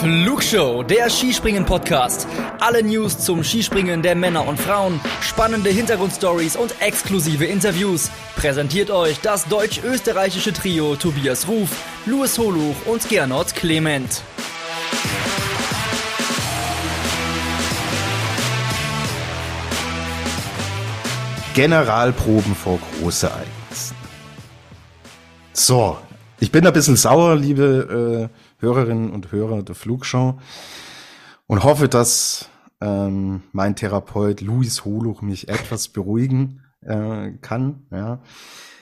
Flugshow, der Skispringen-Podcast. Alle News zum Skispringen der Männer und Frauen, spannende Hintergrundstories und exklusive Interviews. Präsentiert euch das deutsch-österreichische Trio Tobias Ruf, Louis Holuch und Gernot Clement. Generalproben vor Großereignissen. So, ich bin ein bisschen sauer, liebe äh, Hörerinnen und Hörer der Flugshow und hoffe, dass ähm, mein Therapeut Luis Holuch mich etwas beruhigen äh, kann. Ja.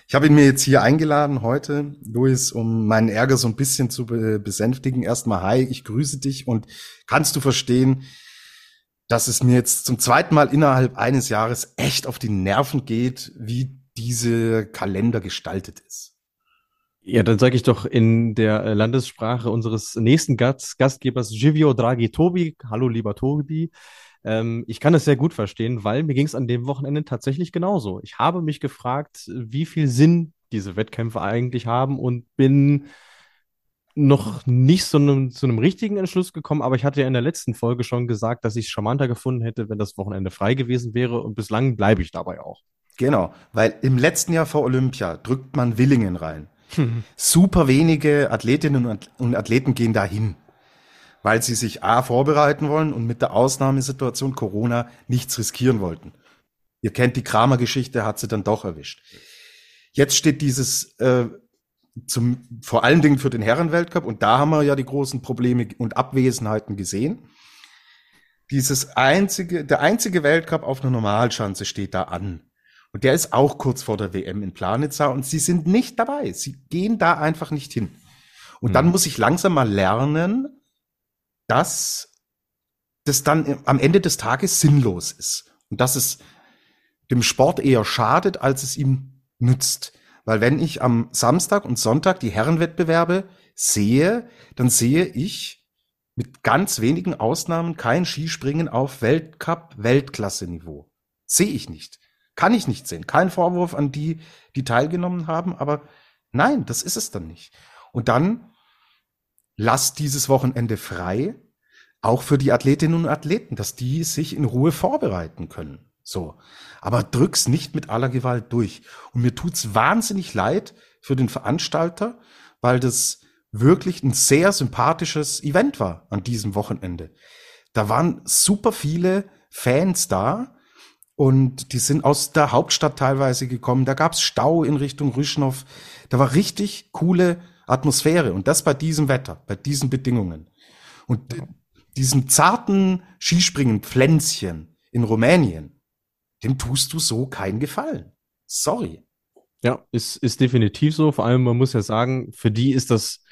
Ich habe ihn mir jetzt hier eingeladen heute, Luis, um meinen Ärger so ein bisschen zu be besänftigen. Erstmal, hi, ich grüße dich und kannst du verstehen, dass es mir jetzt zum zweiten Mal innerhalb eines Jahres echt auf die Nerven geht, wie diese Kalender gestaltet ist. Ja, dann sage ich doch in der äh, Landessprache unseres nächsten Gast, Gastgebers Givio Draghi Tobi. Hallo, lieber Tobi. Ähm, ich kann es sehr gut verstehen, weil mir ging es an dem Wochenende tatsächlich genauso. Ich habe mich gefragt, wie viel Sinn diese Wettkämpfe eigentlich haben und bin noch nicht so einem, zu einem richtigen Entschluss gekommen, aber ich hatte ja in der letzten Folge schon gesagt, dass ich es charmanter gefunden hätte, wenn das Wochenende frei gewesen wäre und bislang bleibe ich dabei auch. Genau, weil im letzten Jahr vor Olympia drückt man Willingen rein. Super wenige Athletinnen und Athleten gehen dahin, weil sie sich A vorbereiten wollen und mit der Ausnahmesituation Corona nichts riskieren wollten. Ihr kennt die Kramer-Geschichte, hat sie dann doch erwischt. Jetzt steht dieses äh, zum, vor allen Dingen für den Herrenweltcup, und da haben wir ja die großen Probleme und Abwesenheiten gesehen. Dieses einzige, der einzige Weltcup auf einer Normalschanze steht da an. Und der ist auch kurz vor der WM in Planitza und sie sind nicht dabei. Sie gehen da einfach nicht hin. Und mhm. dann muss ich langsam mal lernen, dass das dann am Ende des Tages sinnlos ist. Und dass es dem Sport eher schadet, als es ihm nützt. Weil wenn ich am Samstag und Sonntag die Herrenwettbewerbe sehe, dann sehe ich mit ganz wenigen Ausnahmen kein Skispringen auf Weltcup-Weltklasse-Niveau. Sehe ich nicht. Kann ich nicht sehen. Kein Vorwurf an die, die teilgenommen haben, aber nein, das ist es dann nicht. Und dann lasst dieses Wochenende frei, auch für die Athletinnen und Athleten, dass die sich in Ruhe vorbereiten können. So. Aber drück's nicht mit aller Gewalt durch. Und mir tut's wahnsinnig leid für den Veranstalter, weil das wirklich ein sehr sympathisches Event war an diesem Wochenende. Da waren super viele Fans da, und die sind aus der Hauptstadt teilweise gekommen. Da gab's Stau in Richtung Rüschnow. Da war richtig coole Atmosphäre. Und das bei diesem Wetter, bei diesen Bedingungen. Und diesen zarten Skispringen-Pflänzchen in Rumänien, dem tust du so keinen Gefallen. Sorry. Ja, ist, ist definitiv so. Vor allem, man muss ja sagen, für die ist das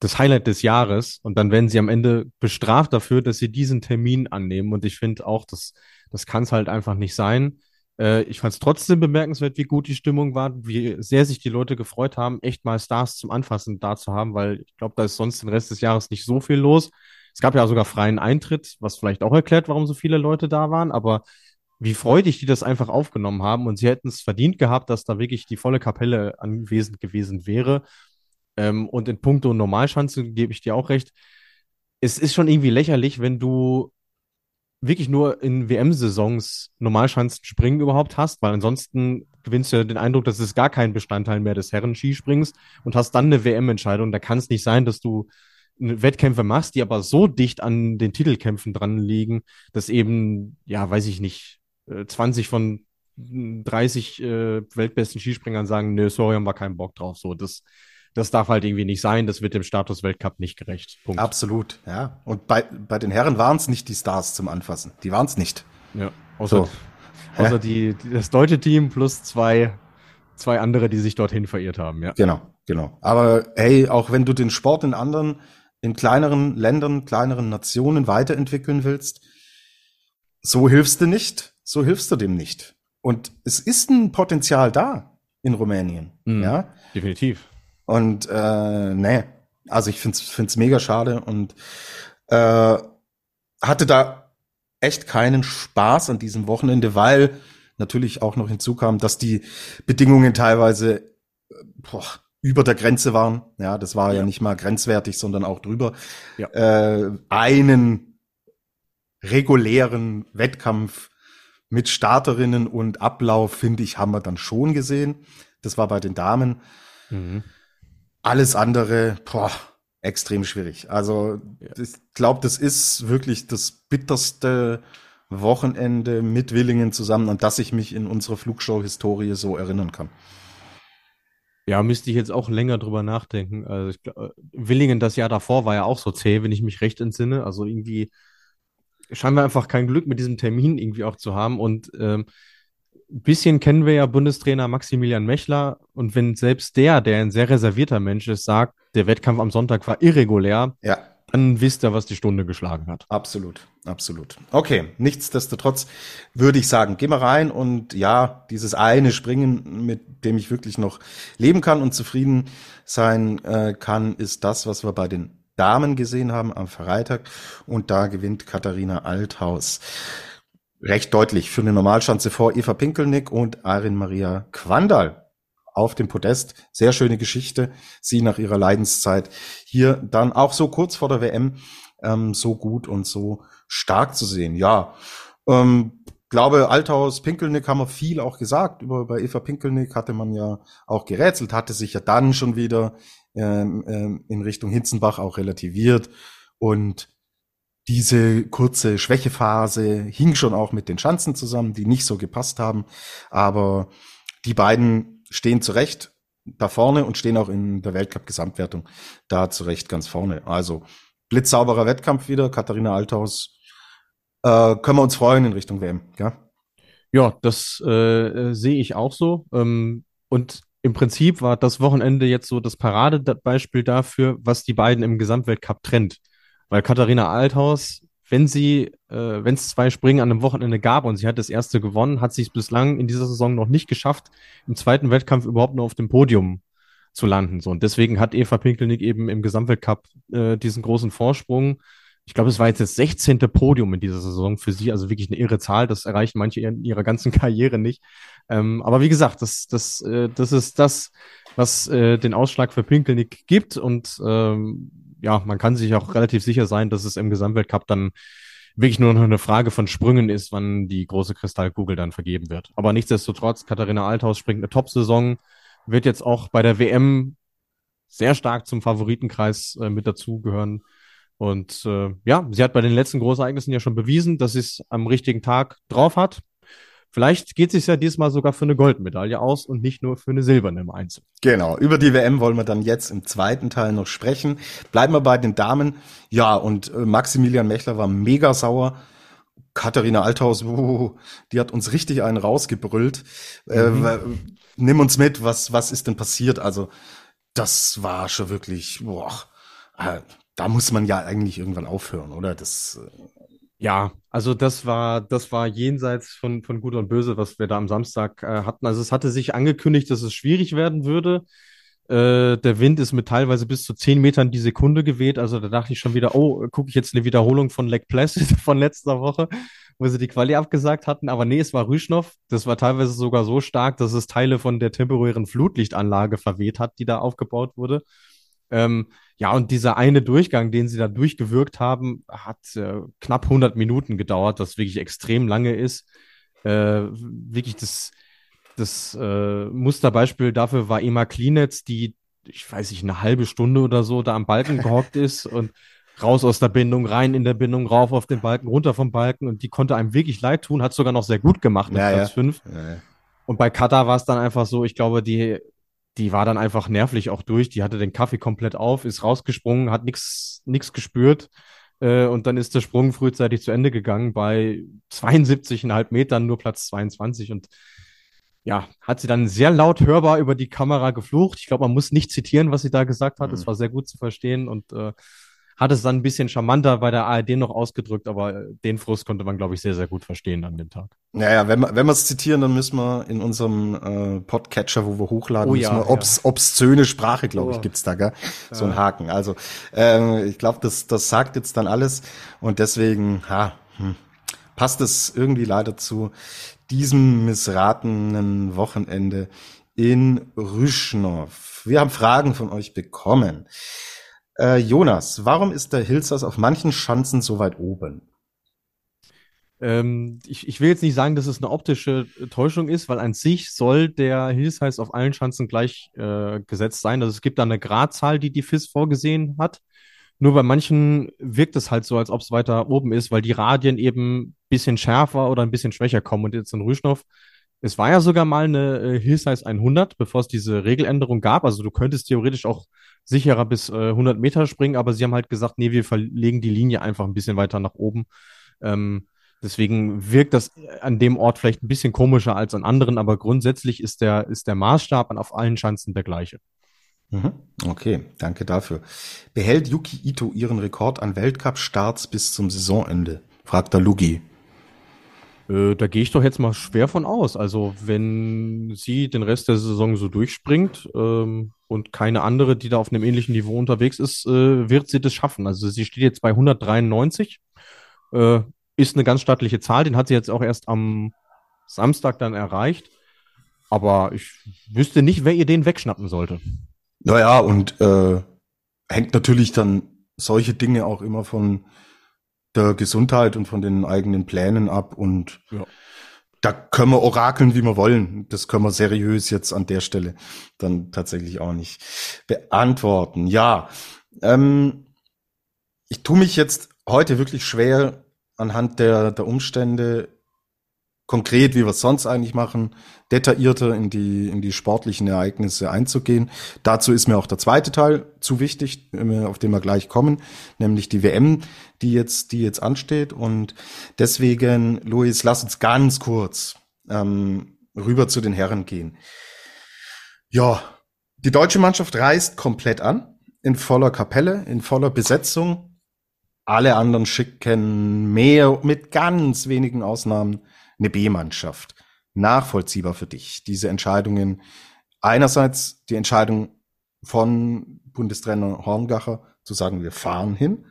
das Highlight des Jahres und dann werden sie am Ende bestraft dafür, dass sie diesen Termin annehmen. Und ich finde auch, dass das kann es halt einfach nicht sein. Äh, ich fand es trotzdem bemerkenswert, wie gut die Stimmung war, wie sehr sich die Leute gefreut haben, echt mal Stars zum Anfassen da zu haben, weil ich glaube, da ist sonst den Rest des Jahres nicht so viel los. Es gab ja sogar freien Eintritt, was vielleicht auch erklärt, warum so viele Leute da waren, aber wie freudig die das einfach aufgenommen haben und sie hätten es verdient gehabt, dass da wirklich die volle Kapelle anwesend gewesen wäre. Ähm, und in puncto Normalschanze gebe ich dir auch recht. Es ist schon irgendwie lächerlich, wenn du wirklich nur in WM-Saisons Normalschanzen springen überhaupt hast, weil ansonsten gewinnst du ja den Eindruck, dass es gar kein Bestandteil mehr des Herren-Skispringens und hast dann eine WM-Entscheidung. Da kann es nicht sein, dass du Wettkämpfe machst, die aber so dicht an den Titelkämpfen dran liegen, dass eben, ja, weiß ich nicht, 20 äh, von 30 äh, weltbesten Skispringern sagen, nö, sorry, haben wir keinen Bock drauf. So, das, das darf halt irgendwie nicht sein. Das wird dem Status Weltcup nicht gerecht. Punkt. Absolut, ja. Und bei, bei den Herren waren es nicht die Stars zum Anfassen. Die waren es nicht. Ja, außer, so. außer die, das deutsche Team plus zwei, zwei andere, die sich dorthin verirrt haben, ja. Genau, genau. Aber hey, auch wenn du den Sport in anderen, in kleineren Ländern, kleineren Nationen weiterentwickeln willst, so hilfst du nicht, so hilfst du dem nicht. Und es ist ein Potenzial da in Rumänien, mhm, ja. Definitiv. Und äh, nee, also ich find's find's mega schade und äh, hatte da echt keinen Spaß an diesem Wochenende, weil natürlich auch noch hinzukam, dass die Bedingungen teilweise boah, über der Grenze waren. Ja, das war ja, ja nicht mal grenzwertig, sondern auch drüber. Ja. Äh, einen regulären Wettkampf mit Starterinnen und Ablauf, finde ich, haben wir dann schon gesehen. Das war bei den Damen. Mhm. Alles andere, boah, extrem schwierig. Also ja. ich glaube, das ist wirklich das bitterste Wochenende mit Willingen zusammen, an das ich mich in unserer Flugshow-Historie so erinnern kann. Ja, müsste ich jetzt auch länger drüber nachdenken. Also ich, Willingen das Jahr davor war ja auch so zäh, wenn ich mich recht entsinne. Also irgendwie scheinen wir einfach kein Glück mit diesem Termin irgendwie auch zu haben. Und ähm, ein bisschen kennen wir ja Bundestrainer Maximilian Mechler. Und wenn selbst der, der ein sehr reservierter Mensch ist, sagt, der Wettkampf am Sonntag war irregulär, ja dann wisst ihr, was die Stunde geschlagen hat. Absolut, absolut. Okay, nichtsdestotrotz würde ich sagen, geh mal rein und ja, dieses eine Springen, mit dem ich wirklich noch leben kann und zufrieden sein äh, kann, ist das, was wir bei den Damen gesehen haben am Freitag. Und da gewinnt Katharina Althaus recht deutlich für eine Normalschanze vor Eva Pinkelnick und Arin Maria Quandal auf dem Podest. Sehr schöne Geschichte. Sie nach ihrer Leidenszeit hier dann auch so kurz vor der WM ähm, so gut und so stark zu sehen. Ja, ähm, glaube, Althaus Pinkelnick haben wir viel auch gesagt. Über bei Eva Pinkelnick hatte man ja auch gerätselt, hatte sich ja dann schon wieder ähm, ähm, in Richtung Hinzenbach auch relativiert und diese kurze Schwächephase hing schon auch mit den Schanzen zusammen, die nicht so gepasst haben. Aber die beiden stehen zu Recht da vorne und stehen auch in der Weltcup-Gesamtwertung da zu Recht ganz vorne. Also blitzsauberer Wettkampf wieder, Katharina Althaus. Äh, können wir uns freuen in Richtung WM, ja? Ja, das äh, sehe ich auch so. Ähm, und im Prinzip war das Wochenende jetzt so das Paradebeispiel dafür, was die beiden im Gesamtweltcup trennt. Weil Katharina Althaus wenn sie, äh, wenn es zwei Springen an einem Wochenende gab und sie hat das erste gewonnen, hat sie es bislang in dieser Saison noch nicht geschafft, im zweiten Wettkampf überhaupt nur auf dem Podium zu landen. So, und deswegen hat Eva Pinkelnick eben im Gesamtweltcup äh, diesen großen Vorsprung. Ich glaube, es war jetzt das 16. Podium in dieser Saison für sie, also wirklich eine irre Zahl. Das erreichen manche in ihrer ganzen Karriere nicht. Ähm, aber wie gesagt, das, das, äh, das ist das, was äh, den Ausschlag für Pinkelnick gibt und ähm, ja, man kann sich auch relativ sicher sein, dass es im Gesamtweltcup dann wirklich nur noch eine Frage von Sprüngen ist, wann die große Kristallkugel dann vergeben wird. Aber nichtsdestotrotz, Katharina Althaus springt eine Top-Saison, wird jetzt auch bei der WM sehr stark zum Favoritenkreis äh, mit dazugehören. Und äh, ja, sie hat bei den letzten Großereignissen ja schon bewiesen, dass sie es am richtigen Tag drauf hat. Vielleicht geht es sich ja diesmal sogar für eine Goldmedaille aus und nicht nur für eine silberne im Einzel. Genau, über die WM wollen wir dann jetzt im zweiten Teil noch sprechen. Bleiben wir bei den Damen. Ja, und äh, Maximilian Mechler war mega sauer. Katharina Althaus, uh, die hat uns richtig einen rausgebrüllt. Äh, mhm. Äh, nimm uns mit, was, was ist denn passiert? Also, das war schon wirklich, boah, äh, da muss man ja eigentlich irgendwann aufhören, oder? Das, äh, ja, also das war, das war jenseits von, von Gut und Böse, was wir da am Samstag äh, hatten. Also es hatte sich angekündigt, dass es schwierig werden würde. Äh, der Wind ist mit teilweise bis zu zehn Metern die Sekunde geweht. Also da dachte ich schon wieder, oh, gucke ich jetzt eine Wiederholung von Lake Placid von letzter Woche, wo sie die Quali abgesagt hatten. Aber nee, es war Rüschnow. Das war teilweise sogar so stark, dass es Teile von der temporären Flutlichtanlage verweht hat, die da aufgebaut wurde. Ähm, ja, und dieser eine Durchgang, den sie da durchgewirkt haben, hat äh, knapp 100 Minuten gedauert, was wirklich extrem lange ist. Äh, wirklich das, das äh, Musterbeispiel dafür war Emma Klinetz, die, ich weiß nicht, eine halbe Stunde oder so da am Balken gehockt ist und raus aus der Bindung, rein in der Bindung, rauf auf den Balken, runter vom Balken und die konnte einem wirklich leid tun, hat sogar noch sehr gut gemacht mit ja, Platz 5. Ja. Ja, und bei Kata war es dann einfach so, ich glaube, die die war dann einfach nervlich auch durch. Die hatte den Kaffee komplett auf, ist rausgesprungen, hat nichts nix gespürt. Äh, und dann ist der Sprung frühzeitig zu Ende gegangen bei 72,5 Metern, nur Platz 22. Und ja, hat sie dann sehr laut hörbar über die Kamera geflucht. Ich glaube, man muss nicht zitieren, was sie da gesagt hat. Es mhm. war sehr gut zu verstehen und äh, hat es dann ein bisschen charmanter bei der ARD noch ausgedrückt, aber den Frust konnte man, glaube ich, sehr, sehr gut verstehen an dem Tag. Naja, wenn wir wenn wir es zitieren, dann müssen wir in unserem äh, Podcatcher, wo wir hochladen, oh, ja, wir obs, ja. obszöne Sprache, glaube ich, oh. gibt's da, gell? So ein Haken. Also äh, ich glaube, das, das sagt jetzt dann alles und deswegen, ha, hm, passt es irgendwie leider zu diesem missratenen Wochenende in Rüschnow. Wir haben Fragen von euch bekommen. Äh, Jonas, warum ist der Hilsers auf manchen Schanzen so weit oben? Ähm, ich, ich will jetzt nicht sagen, dass es eine optische Täuschung ist, weil an sich soll der Hills auf allen Schanzen gleich äh, gesetzt sein. Also es gibt da eine Gradzahl, die die FIS vorgesehen hat. Nur bei manchen wirkt es halt so, als ob es weiter oben ist, weil die Radien eben ein bisschen schärfer oder ein bisschen schwächer kommen. Und jetzt in Rüschnow, es war ja sogar mal eine äh, Hillsize 100, bevor es diese Regeländerung gab. Also du könntest theoretisch auch sicherer bis äh, 100 Meter springen, aber sie haben halt gesagt, nee, wir verlegen die Linie einfach ein bisschen weiter nach oben. Ähm, deswegen wirkt das an dem Ort vielleicht ein bisschen komischer als an anderen, aber grundsätzlich ist der, ist der Maßstab auf allen Schanzen der gleiche. Mhm. Okay, danke dafür. Behält Yuki Ito ihren Rekord an Weltcup-Starts bis zum Saisonende? fragt der Lugi. Äh, da gehe ich doch jetzt mal schwer von aus. Also, wenn sie den Rest der Saison so durchspringt ähm, und keine andere, die da auf einem ähnlichen Niveau unterwegs ist, äh, wird sie das schaffen. Also, sie steht jetzt bei 193. Äh, ist eine ganz stattliche Zahl. Den hat sie jetzt auch erst am Samstag dann erreicht. Aber ich wüsste nicht, wer ihr den wegschnappen sollte. Naja, und äh, hängt natürlich dann solche Dinge auch immer von der Gesundheit und von den eigenen Plänen ab und ja. da können wir orakeln, wie wir wollen. Das können wir seriös jetzt an der Stelle dann tatsächlich auch nicht beantworten. Ja, ähm, ich tue mich jetzt heute wirklich schwer anhand der, der Umstände konkret, wie wir es sonst eigentlich machen, detaillierter in die, in die sportlichen Ereignisse einzugehen. Dazu ist mir auch der zweite Teil zu wichtig, auf den wir gleich kommen, nämlich die WM, die jetzt, die jetzt ansteht. Und deswegen, Luis, lass uns ganz kurz ähm, rüber zu den Herren gehen. Ja, die deutsche Mannschaft reist komplett an, in voller Kapelle, in voller Besetzung. Alle anderen schicken mehr, mit ganz wenigen Ausnahmen, eine B-Mannschaft. Nachvollziehbar für dich, diese Entscheidungen. Einerseits die Entscheidung von Bundestrainer Horngacher zu sagen, wir fahren hin.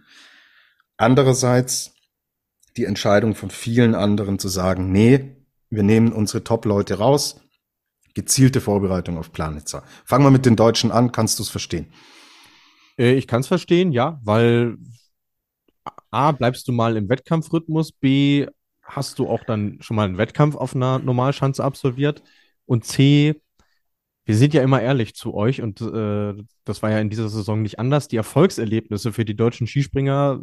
Andererseits die Entscheidung von vielen anderen zu sagen, nee, wir nehmen unsere Top-Leute raus. Gezielte Vorbereitung auf Planitzer. Fangen wir mit den Deutschen an. Kannst du es verstehen? Äh, ich kann es verstehen, ja, weil A, bleibst du mal im Wettkampfrhythmus, B, hast du auch dann schon mal einen Wettkampf auf einer Normalschanze absolviert? Und C, wir sind ja immer ehrlich zu euch und äh, das war ja in dieser Saison nicht anders. Die Erfolgserlebnisse für die deutschen Skispringer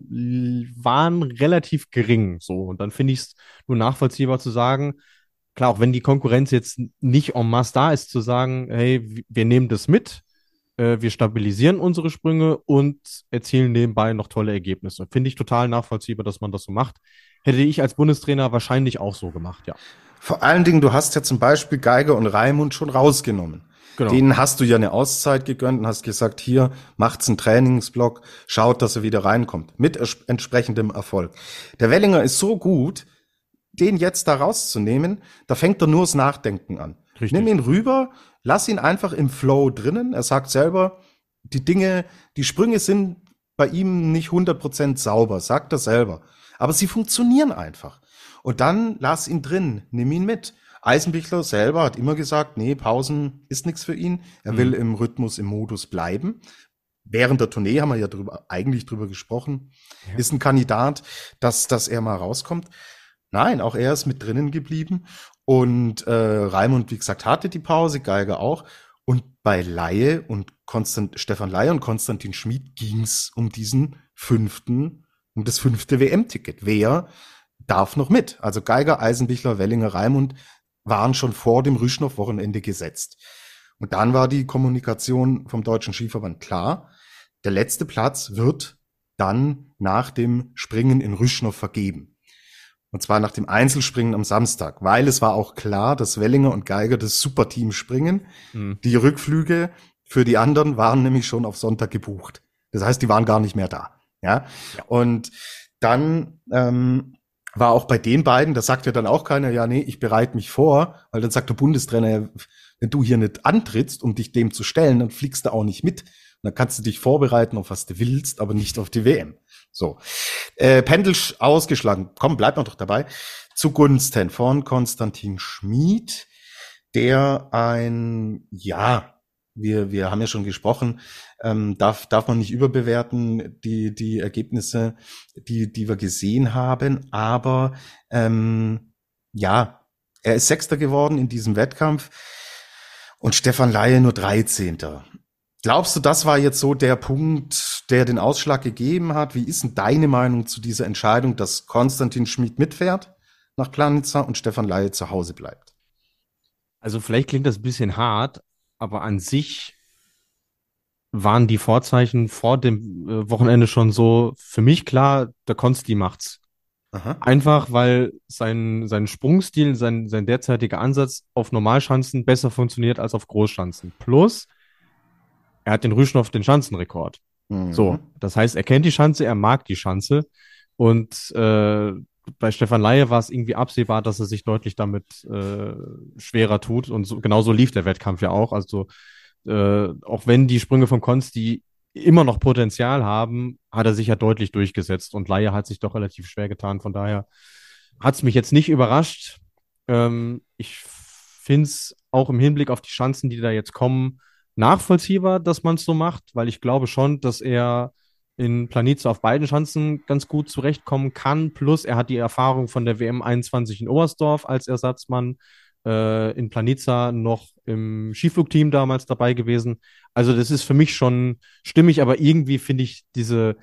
waren relativ gering. So, und dann finde ich es nur nachvollziehbar zu sagen, klar, auch wenn die Konkurrenz jetzt nicht en masse da ist, zu sagen, hey, wir nehmen das mit, äh, wir stabilisieren unsere Sprünge und erzielen nebenbei noch tolle Ergebnisse. Finde ich total nachvollziehbar, dass man das so macht hätte ich als Bundestrainer wahrscheinlich auch so gemacht, ja. Vor allen Dingen, du hast ja zum Beispiel Geiger und Raimund schon rausgenommen. Genau. Denen hast du ja eine Auszeit gegönnt und hast gesagt, hier macht's einen Trainingsblock, schaut, dass er wieder reinkommt. Mit entsprechendem Erfolg. Der Wellinger ist so gut, den jetzt da rauszunehmen, da fängt er nur das Nachdenken an. Richtig. Nimm ihn rüber, lass ihn einfach im Flow drinnen. Er sagt selber, die Dinge, die Sprünge sind bei ihm nicht 100% sauber, sagt er selber. Aber sie funktionieren einfach. Und dann lass ihn drin, nimm ihn mit. Eisenbichler selber hat immer gesagt, nee, Pausen ist nichts für ihn. Er mhm. will im Rhythmus, im Modus bleiben. Während der Tournee haben wir ja drüber, eigentlich drüber gesprochen. Ja. Ist ein Kandidat, dass, dass er mal rauskommt. Nein, auch er ist mit drinnen geblieben. Und äh, Raimund, wie gesagt, hatte die Pause, Geiger auch. Und bei Laie und Konstant, Stefan Laie und Konstantin Schmid ging's um diesen fünften um das fünfte WM-Ticket. Wer darf noch mit? Also Geiger, Eisenbichler, Wellinger, Raimund waren schon vor dem Rüschnow-Wochenende gesetzt. Und dann war die Kommunikation vom Deutschen Skiverband klar. Der letzte Platz wird dann nach dem Springen in Rüschnow vergeben. Und zwar nach dem Einzelspringen am Samstag, weil es war auch klar, dass Wellinger und Geiger das Superteam springen. Mhm. Die Rückflüge für die anderen waren nämlich schon auf Sonntag gebucht. Das heißt, die waren gar nicht mehr da. Ja. ja. Und dann ähm, war auch bei den beiden, da sagt ja dann auch keiner, ja, nee, ich bereite mich vor, weil dann sagt der Bundestrainer, wenn du hier nicht antrittst, um dich dem zu stellen, dann fliegst du auch nicht mit. Dann kannst du dich vorbereiten auf was du willst, aber nicht auf die WM. So. Äh, Pendel ausgeschlagen. Komm, bleib mal doch dabei. Zugunsten von Konstantin Schmid, der ein, ja, wir, wir haben ja schon gesprochen, ähm, darf, darf man nicht überbewerten, die, die Ergebnisse, die, die wir gesehen haben. Aber ähm, ja, er ist Sechster geworden in diesem Wettkampf und Stefan Laie nur 13. Glaubst du, das war jetzt so der Punkt, der den Ausschlag gegeben hat? Wie ist denn deine Meinung zu dieser Entscheidung, dass Konstantin Schmid mitfährt nach Planitza und Stefan Laie zu Hause bleibt? Also vielleicht klingt das ein bisschen hart, aber an sich waren die Vorzeichen vor dem äh, Wochenende schon so für mich klar, der Konsti macht's. Aha. Einfach, weil sein, sein Sprungstil, sein, sein derzeitiger Ansatz auf Normalschanzen besser funktioniert als auf Großschanzen. Plus, er hat den Rüschnow den Schanzenrekord. Mhm. So, das heißt, er kennt die Schanze, er mag die Schanze. Und äh, bei Stefan Laie war es irgendwie absehbar, dass er sich deutlich damit äh, schwerer tut. Und so, genauso lief der Wettkampf ja auch. Also äh, auch wenn die Sprünge von Konsti immer noch Potenzial haben, hat er sich ja deutlich durchgesetzt. Und Laie hat sich doch relativ schwer getan. Von daher hat es mich jetzt nicht überrascht. Ähm, ich finde es auch im Hinblick auf die Chancen, die da jetzt kommen, nachvollziehbar, dass man es so macht, weil ich glaube schon, dass er in Planice auf beiden Schanzen ganz gut zurechtkommen kann. Plus er hat die Erfahrung von der WM 21 in Oberstdorf als Ersatzmann, äh, in Planica noch im Skiflugteam damals dabei gewesen. Also das ist für mich schon stimmig, aber irgendwie finde ich diese,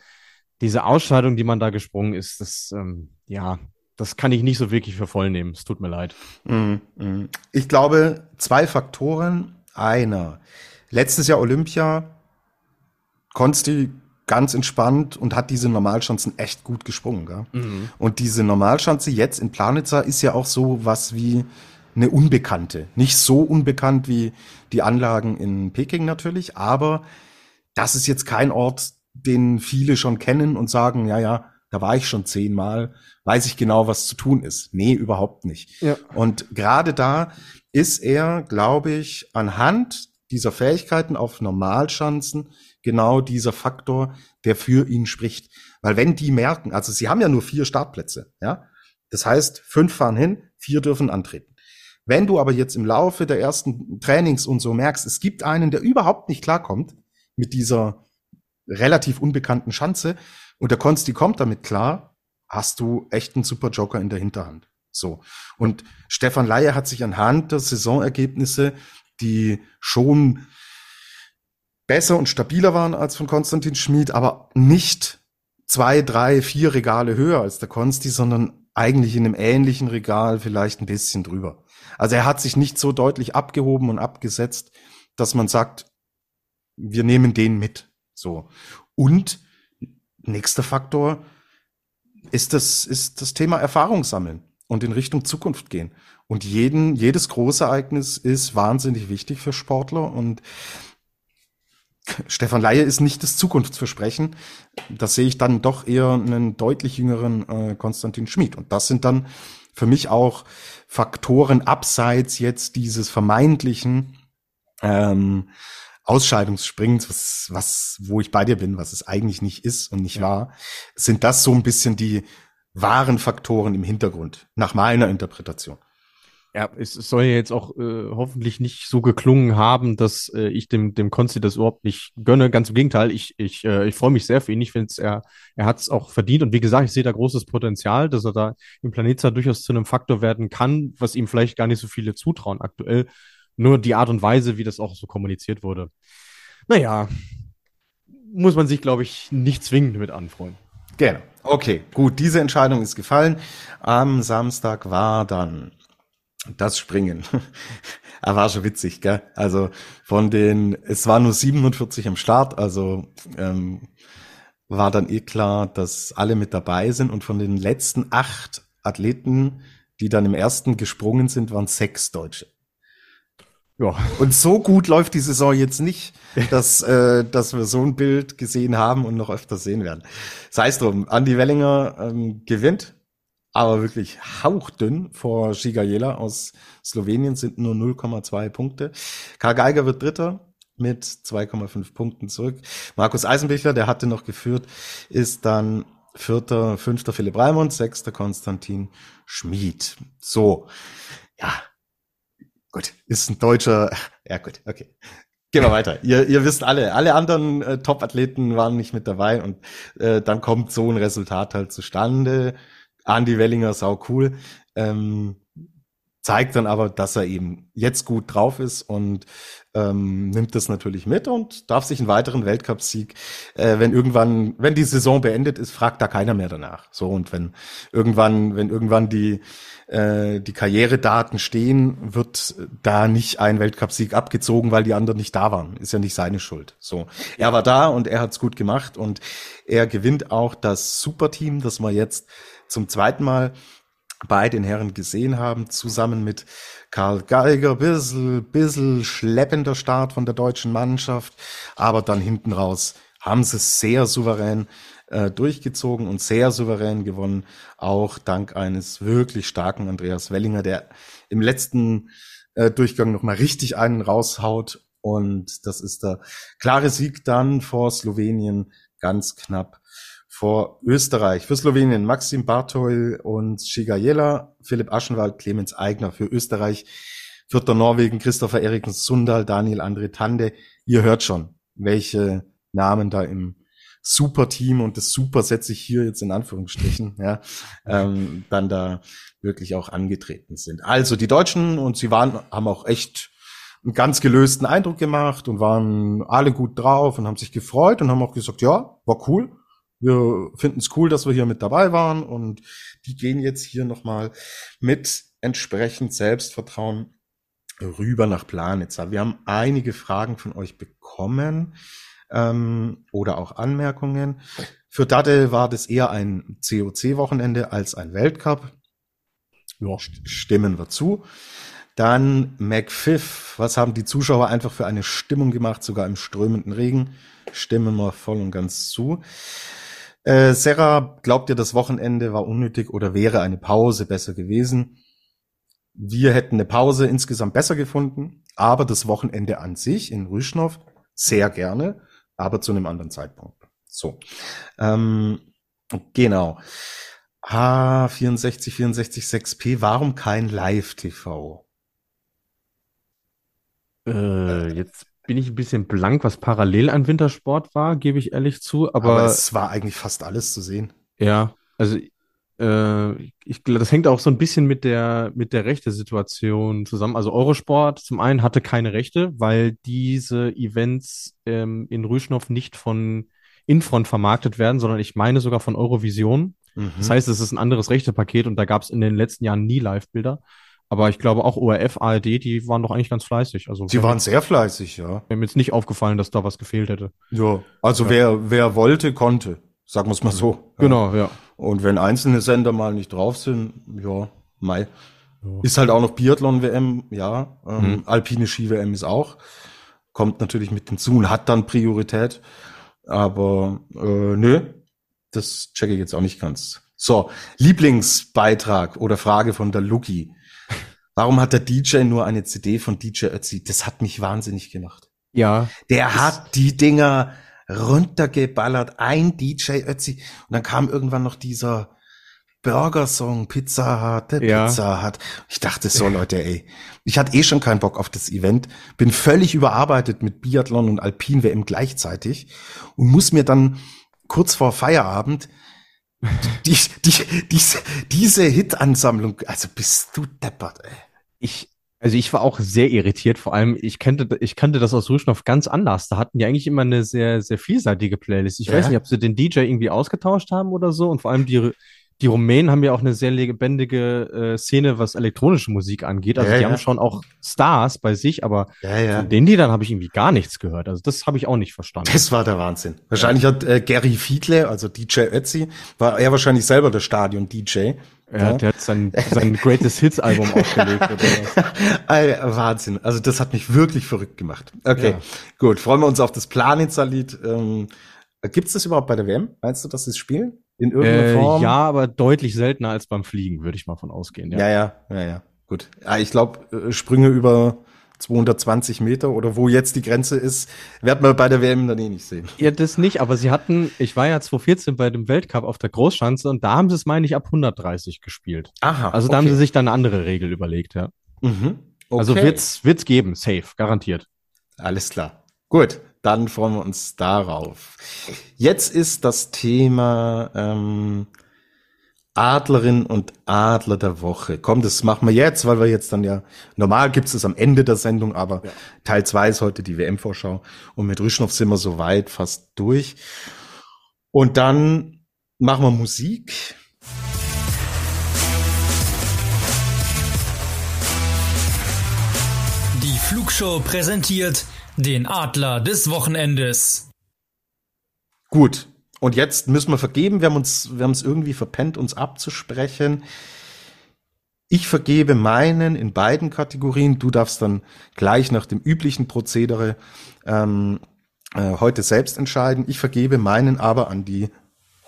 diese Ausscheidung, die man da gesprungen ist, das, ähm, ja, das kann ich nicht so wirklich für voll nehmen. Es tut mir leid. Mm, mm. Ich glaube, zwei Faktoren. Einer, letztes Jahr Olympia, Konsti ganz entspannt und hat diese Normalschanzen echt gut gesprungen. Gell? Mhm. Und diese Normalschanze jetzt in Planitzer ist ja auch so was wie eine Unbekannte. Nicht so unbekannt wie die Anlagen in Peking natürlich, aber das ist jetzt kein Ort, den viele schon kennen und sagen, ja, ja, da war ich schon zehnmal, weiß ich genau, was zu tun ist. Nee, überhaupt nicht. Ja. Und gerade da ist er, glaube ich, anhand dieser Fähigkeiten auf Normalschanzen genau dieser Faktor, der für ihn spricht. Weil wenn die merken, also sie haben ja nur vier Startplätze, ja. Das heißt, fünf fahren hin, vier dürfen antreten. Wenn du aber jetzt im Laufe der ersten Trainings und so merkst, es gibt einen, der überhaupt nicht klarkommt mit dieser relativ unbekannten Schanze und der Konsti kommt damit klar, hast du echt einen super Joker in der Hinterhand. So. Und Stefan Leier hat sich anhand der Saisonergebnisse, die schon besser und stabiler waren als von Konstantin Schmid, aber nicht zwei, drei, vier Regale höher als der Konsti, sondern eigentlich in einem ähnlichen Regal vielleicht ein bisschen drüber. Also er hat sich nicht so deutlich abgehoben und abgesetzt, dass man sagt, wir nehmen den mit. So. Und nächster Faktor ist das, ist das Thema Erfahrung sammeln und in Richtung Zukunft gehen. Und jeden, jedes Großereignis ist wahnsinnig wichtig für Sportler und Stefan Laie ist nicht das Zukunftsversprechen. Da sehe ich dann doch eher einen deutlich jüngeren äh, Konstantin Schmid. Und das sind dann für mich auch Faktoren abseits jetzt dieses vermeintlichen ähm, Ausscheidungsspringens, was, was, wo ich bei dir bin, was es eigentlich nicht ist und nicht ja. war, sind das so ein bisschen die wahren Faktoren im Hintergrund, nach meiner Interpretation. Ja, es soll ja jetzt auch äh, hoffentlich nicht so geklungen haben, dass äh, ich dem, dem Konsti das überhaupt nicht gönne. Ganz im Gegenteil, ich, ich, äh, ich freue mich sehr für ihn. Ich finde, er, er hat es auch verdient. Und wie gesagt, ich sehe da großes Potenzial, dass er da im Planeta durchaus zu einem Faktor werden kann, was ihm vielleicht gar nicht so viele zutrauen aktuell. Nur die Art und Weise, wie das auch so kommuniziert wurde. Naja, muss man sich, glaube ich, nicht zwingend mit anfreuen. Genau. Okay, gut, diese Entscheidung ist gefallen. Am Samstag war dann das Springen. er war schon witzig, gell? Also von den, es waren nur 47 am Start, also ähm, war dann eh klar, dass alle mit dabei sind und von den letzten acht Athleten, die dann im ersten gesprungen sind, waren sechs Deutsche. Ja. Und so gut läuft die Saison jetzt nicht, dass, äh, dass wir so ein Bild gesehen haben und noch öfter sehen werden. Sei es drum, Andy Wellinger ähm, gewinnt aber wirklich hauchdünn vor Shigajela aus Slowenien sind nur 0,2 Punkte. Karl Geiger wird Dritter mit 2,5 Punkten zurück. Markus Eisenbichler, der hatte noch geführt, ist dann Vierter, Fünfter Philipp Raimund, Sechster Konstantin Schmid. So, ja, gut, ist ein Deutscher, ja gut, okay. Gehen wir weiter. Ihr, ihr wisst alle, alle anderen äh, Top-Athleten waren nicht mit dabei und äh, dann kommt so ein Resultat halt zustande. Andy Wellinger, sau cool. Ähm, zeigt dann aber, dass er eben jetzt gut drauf ist und ähm, nimmt das natürlich mit und darf sich einen weiteren Weltcupsieg, äh, wenn irgendwann, wenn die Saison beendet ist, fragt da keiner mehr danach. So und wenn irgendwann, wenn irgendwann die äh, die Karrieredaten stehen, wird da nicht ein Weltcupsieg abgezogen, weil die anderen nicht da waren. Ist ja nicht seine Schuld. So, er war da und er hat's gut gemacht und er gewinnt auch das Superteam, das wir jetzt zum zweiten Mal bei den Herren gesehen haben, zusammen mit Karl Geiger, bissel, bissel schleppender Start von der deutschen Mannschaft, aber dann hinten raus haben sie sehr souverän äh, durchgezogen und sehr souverän gewonnen, auch dank eines wirklich starken Andreas Wellinger, der im letzten äh, Durchgang nochmal richtig einen raushaut. Und das ist der klare Sieg dann vor Slowenien, ganz knapp vor Österreich. Für Slowenien Maxim Bartol und Shigajela, Philipp Aschenwald, Clemens Eigner. Für Österreich vierter Norwegen Christopher Eriksen Sundal, Daniel André Tande. Ihr hört schon, welche Namen da im Superteam und das Super setze ich hier jetzt in Anführungsstrichen, ja, ähm, dann da wirklich auch angetreten sind. Also die Deutschen und sie waren, haben auch echt einen ganz gelösten Eindruck gemacht und waren alle gut drauf und haben sich gefreut und haben auch gesagt, ja, war cool wir finden es cool, dass wir hier mit dabei waren und die gehen jetzt hier nochmal mit entsprechend Selbstvertrauen rüber nach Planitzer. Wir haben einige Fragen von euch bekommen ähm, oder auch Anmerkungen. Für Dade war das eher ein COC-Wochenende als ein Weltcup. Ja. Stimmen wir zu. Dann McPhiff. Was haben die Zuschauer einfach für eine Stimmung gemacht, sogar im strömenden Regen? Stimmen wir voll und ganz zu. Äh, Sarah, glaubt ihr, das Wochenende war unnötig oder wäre eine Pause besser gewesen? Wir hätten eine Pause insgesamt besser gefunden, aber das Wochenende an sich in Rüschnow sehr gerne, aber zu einem anderen Zeitpunkt. So, ähm, genau. H64, 64, 6P, warum kein Live-TV? Äh, jetzt bin ich ein bisschen blank, was parallel an Wintersport war, gebe ich ehrlich zu. Aber, aber es war eigentlich fast alles zu sehen. Ja, also äh, ich glaube, das hängt auch so ein bisschen mit der mit der Rechte-Situation zusammen. Also Eurosport zum einen hatte keine Rechte, weil diese Events ähm, in Rüschnow nicht von Infront vermarktet werden, sondern ich meine sogar von Eurovision. Mhm. Das heißt, es ist ein anderes Rechtepaket und da gab es in den letzten Jahren nie Live-Bilder. Aber ich glaube auch ORF, ARD, die waren doch eigentlich ganz fleißig. Also Sie waren sehr fleißig, ja. Mir jetzt nicht aufgefallen, dass da was gefehlt hätte. Ja, also ja. wer wer wollte, konnte. Sagen wir es mal so. Genau, ja. Und wenn einzelne Sender mal nicht drauf sind, ja, Mai. Ja. Ist halt auch noch Biathlon-WM, ja. Ähm, hm. Alpine Ski-WM ist auch. Kommt natürlich mit hinzu und hat dann Priorität. Aber äh, nö, das checke ich jetzt auch nicht ganz. So, Lieblingsbeitrag oder Frage von der Luki. Warum hat der DJ nur eine CD von DJ Ötzi? Das hat mich wahnsinnig gemacht. Ja. Der hat die Dinger runtergeballert, ein DJ Ötzi. Und dann kam irgendwann noch dieser Burger-Song, Pizza Hut, der ja. Pizza Hut. Ich dachte so, Leute, ey, ich hatte eh schon keinen Bock auf das Event, bin völlig überarbeitet mit Biathlon und Alpin WM gleichzeitig und muss mir dann kurz vor Feierabend die, die, diese, diese Hit-Ansammlung, also bist du deppert, ey ich, also ich war auch sehr irritiert, vor allem, ich kannte, ich kannte das aus Rüschnow ganz anders. Da hatten die eigentlich immer eine sehr, sehr vielseitige Playlist. Ich ja. weiß nicht, ob sie den DJ irgendwie ausgetauscht haben oder so und vor allem die, die Rumänen haben ja auch eine sehr lebendige äh, Szene, was elektronische Musik angeht. Also ja, die ja. haben schon auch Stars bei sich, aber von den Liedern habe ich irgendwie gar nichts gehört. Also das habe ich auch nicht verstanden. Das war der Wahnsinn. Wahrscheinlich hat äh, Gary Fiedle, also DJ Ötzi, war er wahrscheinlich selber der Stadion-DJ. Ja, der hat sein, sein Greatest Hits Album aufgelegt oder was. Wahnsinn. Also das hat mich wirklich verrückt gemacht. Okay, ja. gut. Freuen wir uns auf das Planitzer-Lied. Ähm, Gibt es das überhaupt bei der WM? Meinst du, dass sie es spielen? In irgendeiner äh, Form? Ja, aber deutlich seltener als beim Fliegen, würde ich mal von ausgehen. Ja, ja, ja, ja. ja. Gut. Ja, ich glaube, äh, Sprünge über 220 Meter oder wo jetzt die Grenze ist, werden wir bei der WM dann eh nicht sehen. Ja, das nicht, aber sie hatten, ich war ja 2014 bei dem Weltcup auf der Großschanze und da haben sie es, meine ich, ab 130 gespielt. Aha. Also da okay. haben sie sich dann eine andere Regel überlegt, ja. Mhm. Also okay. Also wird's, wird's geben, safe, garantiert. Alles klar. Gut, dann freuen wir uns darauf. Jetzt ist das Thema ähm, Adlerin und Adler der Woche. Komm, das machen wir jetzt, weil wir jetzt dann ja, normal gibt es am Ende der Sendung, aber ja. Teil zwei ist heute die WM-Vorschau und mit Rüschnow sind wir soweit fast durch. Und dann machen wir Musik. Die Flugshow präsentiert den Adler des Wochenendes. Gut, und jetzt müssen wir vergeben. Wir haben uns, wir haben es irgendwie verpennt, uns abzusprechen. Ich vergebe meinen in beiden Kategorien. Du darfst dann gleich nach dem üblichen Prozedere ähm, äh, heute selbst entscheiden. Ich vergebe meinen aber an die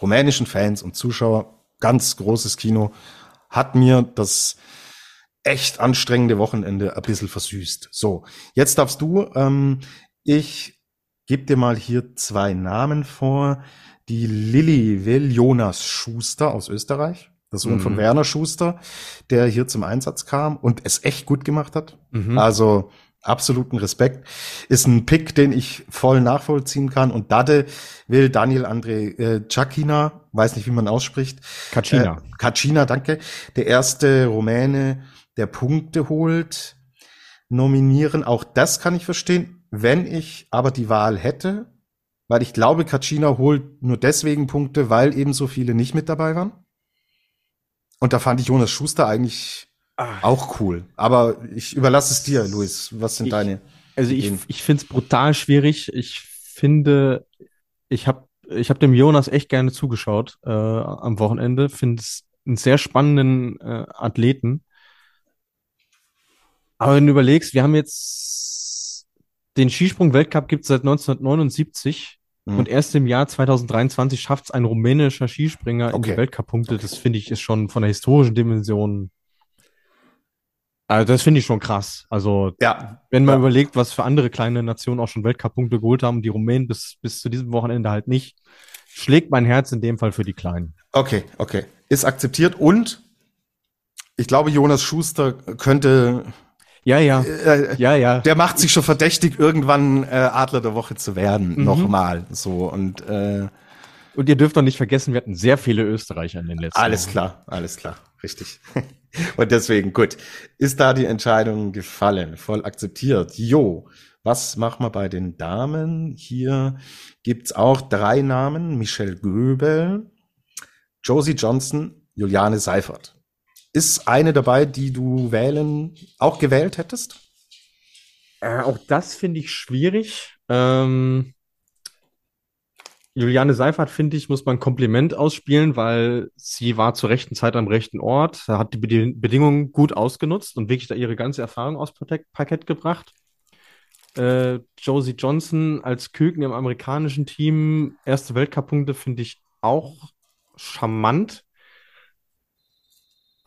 rumänischen Fans und Zuschauer. Ganz großes Kino. Hat mir das echt anstrengende Wochenende ein bisschen versüßt. So, jetzt darfst du. Ähm, ich gebe dir mal hier zwei Namen vor die Lilly Will Jonas Schuster aus Österreich, der Sohn mhm. von Werner Schuster, der hier zum Einsatz kam und es echt gut gemacht hat. Mhm. Also absoluten Respekt. Ist ein Pick, den ich voll nachvollziehen kann. Und Dade will Daniel André äh, Cakina, weiß nicht, wie man ausspricht. Kacina. Äh, Kacina, danke. Der erste Rumäne, der Punkte holt, nominieren. Auch das kann ich verstehen. Wenn ich aber die Wahl hätte, weil ich glaube, Kacina holt nur deswegen Punkte, weil eben so viele nicht mit dabei waren. Und da fand ich Jonas Schuster eigentlich Ach. auch cool. Aber ich überlasse es dir, Luis. Was sind ich, deine? Also Ideen? ich, ich finde es brutal schwierig. Ich finde, ich habe ich hab dem Jonas echt gerne zugeschaut äh, am Wochenende. Finde es einen sehr spannenden äh, Athleten. Aber wenn du überlegst, wir haben jetzt den Skisprung-Weltcup gibt es seit 1979 Mhm. Und erst im Jahr 2023 schafft es ein rumänischer Skispringer okay. in die Weltcup-Punkte. Okay. Das finde ich ist schon von der historischen Dimension. Also das finde ich schon krass. Also ja. wenn man ja. überlegt, was für andere kleine Nationen auch schon Weltcup-Punkte geholt haben, die Rumänen bis, bis zu diesem Wochenende halt nicht, schlägt mein Herz in dem Fall für die Kleinen. Okay, okay. Ist akzeptiert und ich glaube, Jonas Schuster könnte ja, ja. Äh, ja, ja. Der macht sich schon verdächtig, irgendwann äh, Adler der Woche zu werden. Mhm. Nochmal. So. Und, äh, und ihr dürft doch nicht vergessen, wir hatten sehr viele Österreicher in den letzten Alles Wochen. klar, alles klar. Richtig. und deswegen, gut. Ist da die Entscheidung gefallen? Voll akzeptiert. Jo. Was machen wir bei den Damen? Hier gibt's auch drei Namen. Michelle Göbel, Josie Johnson, Juliane Seifert. Ist eine dabei, die du wählen, auch gewählt hättest? Äh, auch das finde ich schwierig. Ähm, Juliane Seifert, finde ich, muss man Kompliment ausspielen, weil sie war zur rechten Zeit am rechten Ort, hat die Bedingungen gut ausgenutzt und wirklich da ihre ganze Erfahrung aus Parkett gebracht. Äh, Josie Johnson als Küken im amerikanischen Team, erste Weltcup-Punkte finde ich auch charmant.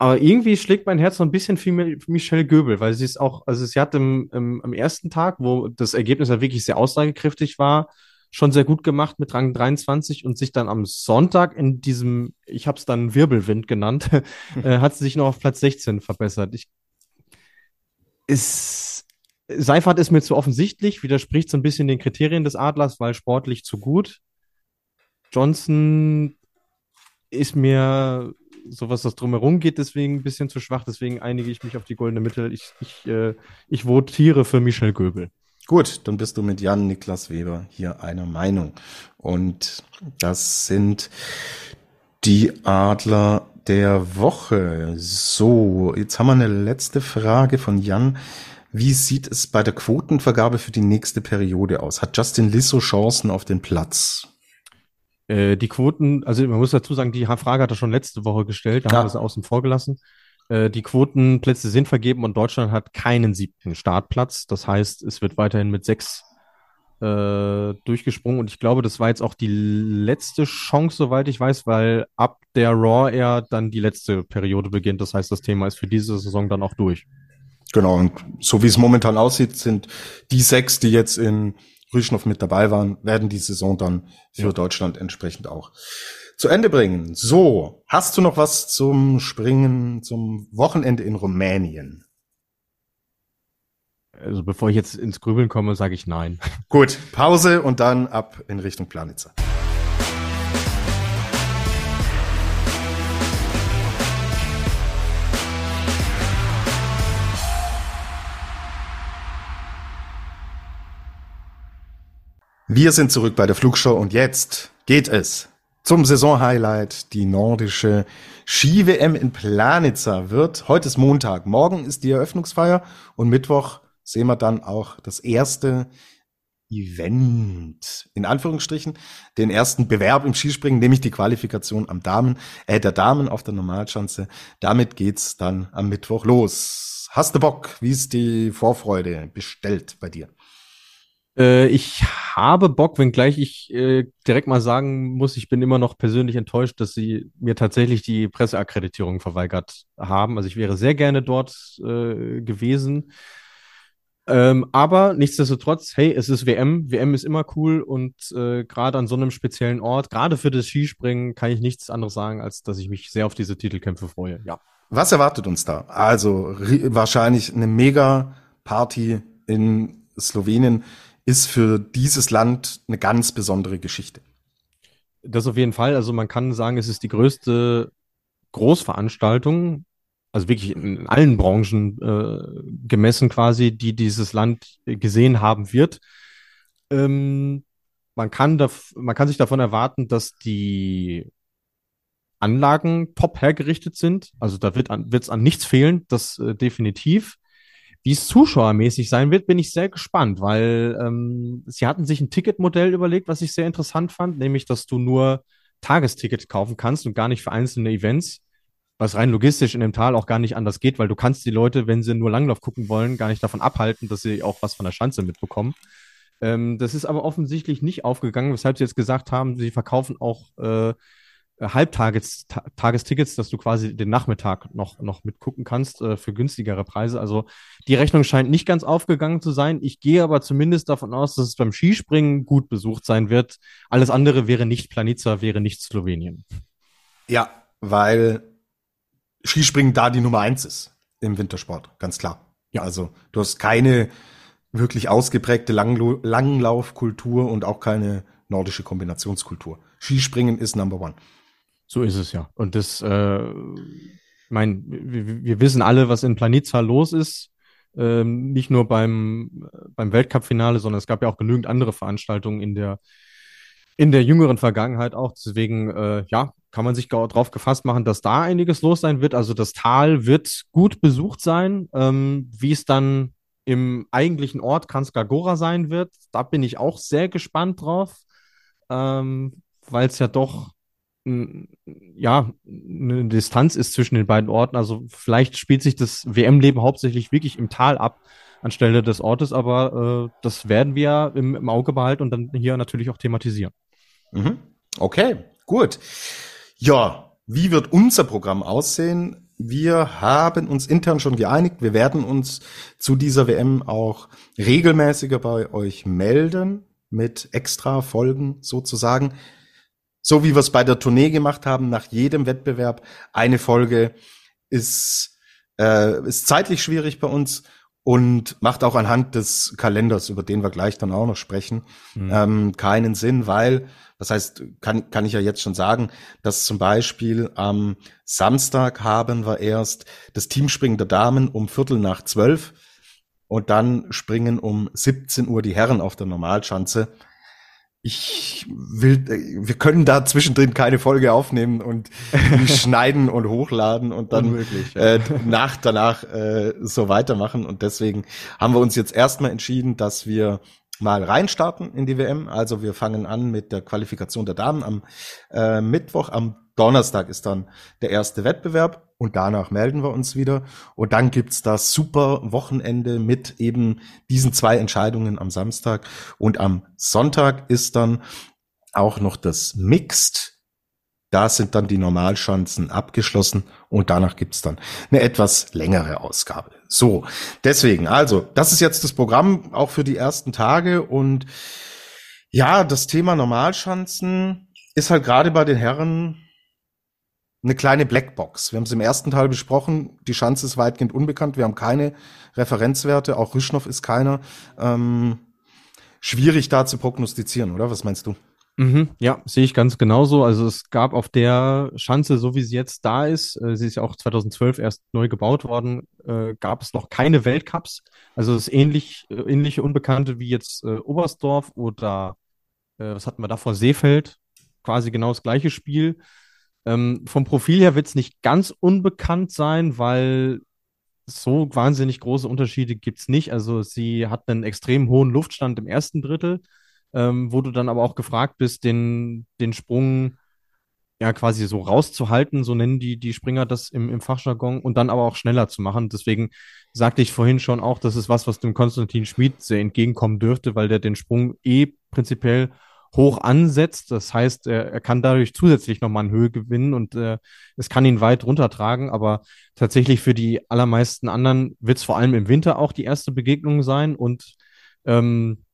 Aber irgendwie schlägt mein Herz so ein bisschen für Michelle Göbel, weil sie ist auch, also sie hat im, im, am ersten Tag, wo das Ergebnis ja wirklich sehr aussagekräftig war, schon sehr gut gemacht mit Rang 23 und sich dann am Sonntag in diesem, ich habe es dann Wirbelwind genannt, äh, hat sie sich noch auf Platz 16 verbessert. Ich, ist, Seifert ist mir zu offensichtlich, widerspricht so ein bisschen den Kriterien des Adlers, weil sportlich zu gut. Johnson ist mir so was das drumherum geht, deswegen ein bisschen zu schwach. Deswegen einige ich mich auf die goldene Mitte. Ich, ich, äh, ich votiere für Michel Göbel. Gut, dann bist du mit Jan Niklas Weber hier einer Meinung. Und das sind die Adler der Woche. So, jetzt haben wir eine letzte Frage von Jan. Wie sieht es bei der Quotenvergabe für die nächste Periode aus? Hat Justin Lissow Chancen auf den Platz? Äh, die Quoten, also man muss dazu sagen, die Frage hat er schon letzte Woche gestellt, da ja. haben wir sie außen vor gelassen. Äh, die Quotenplätze sind vergeben und Deutschland hat keinen siebten Startplatz. Das heißt, es wird weiterhin mit sechs äh, durchgesprungen und ich glaube, das war jetzt auch die letzte Chance, soweit ich weiß, weil ab der Raw Air dann die letzte Periode beginnt. Das heißt, das Thema ist für diese Saison dann auch durch. Genau, und so wie es momentan aussieht, sind die sechs, die jetzt in Rüschnow mit dabei waren, werden die Saison dann für ja. Deutschland entsprechend auch zu Ende bringen. So, hast du noch was zum Springen, zum Wochenende in Rumänien? Also bevor ich jetzt ins Grübeln komme, sage ich nein. Gut, Pause und dann ab in Richtung Planitzer. Wir sind zurück bei der Flugshow und jetzt geht es zum Saisonhighlight. Die nordische Ski-WM in Planitzer wird, heute ist Montag, morgen ist die Eröffnungsfeier und Mittwoch sehen wir dann auch das erste Event, in Anführungsstrichen, den ersten Bewerb im Skispringen, nämlich die Qualifikation am Damen, äh, der Damen auf der Normalschanze. Damit geht's dann am Mittwoch los. Hast du Bock? Wie ist die Vorfreude bestellt bei dir? Äh, ich habe Bock, wenngleich ich äh, direkt mal sagen muss, ich bin immer noch persönlich enttäuscht, dass sie mir tatsächlich die Presseakkreditierung verweigert haben. Also ich wäre sehr gerne dort äh, gewesen. Ähm, aber nichtsdestotrotz, hey, es ist WM. WM ist immer cool und äh, gerade an so einem speziellen Ort, gerade für das Skispringen, kann ich nichts anderes sagen, als dass ich mich sehr auf diese Titelkämpfe freue. Ja. Was erwartet uns da? Also wahrscheinlich eine Mega-Party in Slowenien ist für dieses Land eine ganz besondere Geschichte. Das auf jeden Fall. Also man kann sagen, es ist die größte Großveranstaltung, also wirklich in allen Branchen äh, gemessen quasi, die dieses Land gesehen haben wird. Ähm, man kann, man kann sich davon erwarten, dass die Anlagen top hergerichtet sind. Also da wird es an, an nichts fehlen, das äh, definitiv. Wie es zuschauermäßig sein wird, bin ich sehr gespannt, weil ähm, sie hatten sich ein Ticketmodell überlegt, was ich sehr interessant fand, nämlich, dass du nur Tagestickets kaufen kannst und gar nicht für einzelne Events, was rein logistisch in dem Tal auch gar nicht anders geht, weil du kannst die Leute, wenn sie nur Langlauf gucken wollen, gar nicht davon abhalten, dass sie auch was von der Schanze mitbekommen. Ähm, das ist aber offensichtlich nicht aufgegangen, weshalb sie jetzt gesagt haben, sie verkaufen auch äh, Halbtagestickets, dass du quasi den Nachmittag noch, noch mitgucken kannst äh, für günstigere Preise. Also die Rechnung scheint nicht ganz aufgegangen zu sein. Ich gehe aber zumindest davon aus, dass es beim Skispringen gut besucht sein wird. Alles andere wäre nicht Planica, wäre nicht Slowenien. Ja, weil Skispringen da die Nummer eins ist im Wintersport, ganz klar. Ja. Also du hast keine wirklich ausgeprägte Langlo Langlaufkultur und auch keine nordische Kombinationskultur. Skispringen ist Number One. So ist es ja. Und das, äh, mein, wir, wir wissen alle, was in Planitza los ist. Ähm, nicht nur beim, beim Weltcup-Finale, sondern es gab ja auch genügend andere Veranstaltungen in der, in der jüngeren Vergangenheit auch. Deswegen, äh, ja, kann man sich darauf gefasst machen, dass da einiges los sein wird. Also das Tal wird gut besucht sein. Ähm, wie es dann im eigentlichen Ort Kranskagora sein wird, da bin ich auch sehr gespannt drauf, ähm, weil es ja doch ja, eine Distanz ist zwischen den beiden Orten. Also vielleicht spielt sich das WM-Leben hauptsächlich wirklich im Tal ab, anstelle des Ortes, aber äh, das werden wir im, im, Auge behalten und dann hier natürlich auch thematisieren. Mhm. Okay, gut. Ja, wie wird unser Programm aussehen? Wir haben uns intern schon geeinigt. Wir werden uns zu dieser WM auch regelmäßiger bei euch melden mit extra Folgen sozusagen. So wie wir es bei der Tournee gemacht haben, nach jedem Wettbewerb eine Folge ist, äh, ist zeitlich schwierig bei uns und macht auch anhand des Kalenders, über den wir gleich dann auch noch sprechen, mhm. ähm, keinen Sinn, weil, das heißt, kann, kann ich ja jetzt schon sagen, dass zum Beispiel am Samstag haben wir erst das Teamspringen der Damen um Viertel nach zwölf und dann springen um 17 Uhr die Herren auf der Normalschanze ich will, wir können da zwischendrin keine Folge aufnehmen und schneiden und hochladen und dann Unmöglich, ja. äh, nach danach äh, so weitermachen. Und deswegen haben wir uns jetzt erstmal entschieden, dass wir mal reinstarten in die WM. Also wir fangen an mit der Qualifikation der Damen am äh, Mittwoch. Am Donnerstag ist dann der erste Wettbewerb und danach melden wir uns wieder. Und dann gibt's das super Wochenende mit eben diesen zwei Entscheidungen am Samstag. Und am Sonntag ist dann auch noch das Mixed. Da sind dann die Normalschanzen abgeschlossen und danach gibt's dann eine etwas längere Ausgabe. So, deswegen, also, das ist jetzt das Programm auch für die ersten Tage und ja, das Thema Normalschanzen ist halt gerade bei den Herren eine kleine Blackbox. Wir haben es im ersten Teil besprochen. Die Schanze ist weitgehend unbekannt. Wir haben keine Referenzwerte. Auch Rüschnow ist keiner. Ähm, schwierig da zu prognostizieren, oder? Was meinst du? Mhm, ja, sehe ich ganz genauso. Also es gab auf der Schanze, so wie sie jetzt da ist, äh, sie ist ja auch 2012 erst neu gebaut worden, äh, gab es noch keine Weltcups. Also es ist ähnlich, äh, ähnliche Unbekannte wie jetzt äh, Oberstdorf oder äh, was hatten wir da vor Seefeld, quasi genau das gleiche Spiel. Ähm, vom Profil her wird es nicht ganz unbekannt sein, weil so wahnsinnig große Unterschiede gibt es nicht. Also sie hat einen extrem hohen Luftstand im ersten Drittel, ähm, wo du dann aber auch gefragt bist, den, den Sprung ja quasi so rauszuhalten, so nennen die, die Springer das im, im Fachjargon, und dann aber auch schneller zu machen. Deswegen sagte ich vorhin schon auch, das ist was, was dem Konstantin Schmid sehr entgegenkommen dürfte, weil der den Sprung eh prinzipiell hoch ansetzt. Das heißt, er, er kann dadurch zusätzlich nochmal an Höhe gewinnen und äh, es kann ihn weit runtertragen. Aber tatsächlich für die allermeisten anderen wird es vor allem im Winter auch die erste Begegnung sein und ähm,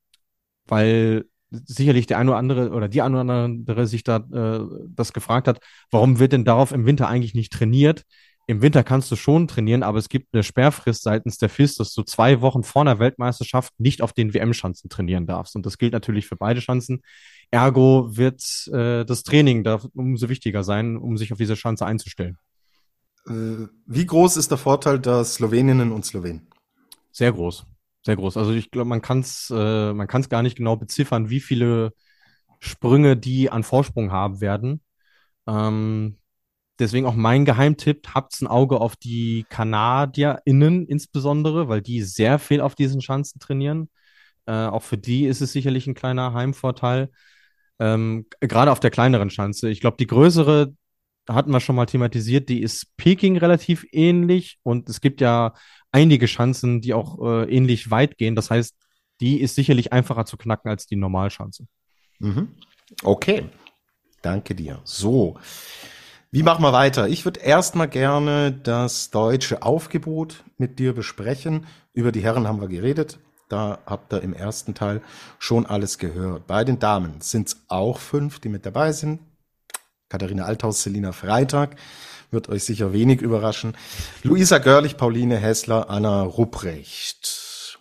weil sicherlich der eine oder andere oder die eine oder andere sich da äh, das gefragt hat, warum wird denn darauf im Winter eigentlich nicht trainiert? Im Winter kannst du schon trainieren, aber es gibt eine Sperrfrist seitens der FIS, dass du zwei Wochen vor einer Weltmeisterschaft nicht auf den WM-Schanzen trainieren darfst. Und das gilt natürlich für beide Schanzen. Ergo wird äh, das Training da umso wichtiger sein, um sich auf diese Schanze einzustellen. Äh, wie groß ist der Vorteil der Sloweninnen und Slowenen? Sehr groß, sehr groß. Also ich glaube, man kann es äh, man kann es gar nicht genau beziffern, wie viele Sprünge die an Vorsprung haben werden. Ähm, Deswegen auch mein Geheimtipp, habt ein Auge auf die KanadierInnen insbesondere, weil die sehr viel auf diesen Schanzen trainieren. Äh, auch für die ist es sicherlich ein kleiner Heimvorteil. Ähm, gerade auf der kleineren Schanze. Ich glaube, die größere hatten wir schon mal thematisiert, die ist Peking relativ ähnlich und es gibt ja einige Schanzen, die auch äh, ähnlich weit gehen. Das heißt, die ist sicherlich einfacher zu knacken als die Normalschanze. Mhm. Okay, danke dir. So, wie machen wir weiter? Ich würde erstmal gerne das deutsche Aufgebot mit dir besprechen. Über die Herren haben wir geredet. Da habt ihr im ersten Teil schon alles gehört. Bei den Damen sind es auch fünf, die mit dabei sind. Katharina Althaus, Selina Freitag. Wird euch sicher wenig überraschen. Luisa Görlich, Pauline Hessler, Anna Rupprecht.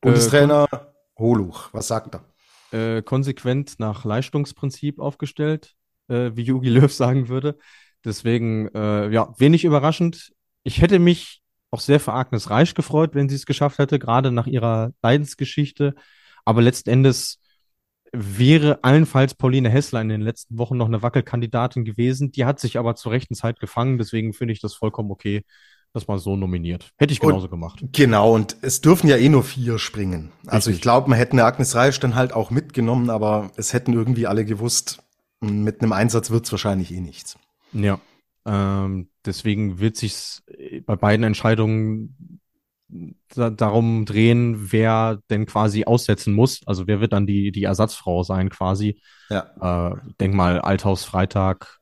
Bundestrainer äh, Holuch, was sagt er? Äh, konsequent nach Leistungsprinzip aufgestellt äh, wie Jogi Löw sagen würde. Deswegen, äh, ja, wenig überraschend. Ich hätte mich auch sehr für Agnes Reich gefreut, wenn sie es geschafft hätte, gerade nach ihrer Leidensgeschichte. Aber letzten Endes wäre allenfalls Pauline Hessler in den letzten Wochen noch eine Wackelkandidatin gewesen. Die hat sich aber zur rechten Zeit gefangen. Deswegen finde ich das vollkommen okay, dass man so nominiert. Hätte ich genauso und, gemacht. Genau, und es dürfen ja eh nur vier springen. Also Richtig. ich glaube, man hätte eine Agnes Reich dann halt auch mitgenommen, aber es hätten irgendwie alle gewusst, mit einem Einsatz wird es wahrscheinlich eh nichts. Ja. Ähm, deswegen wird sich bei beiden Entscheidungen da, darum drehen, wer denn quasi aussetzen muss. Also wer wird dann die, die Ersatzfrau sein quasi. Ja. Äh, denk mal, Althaus Freitag.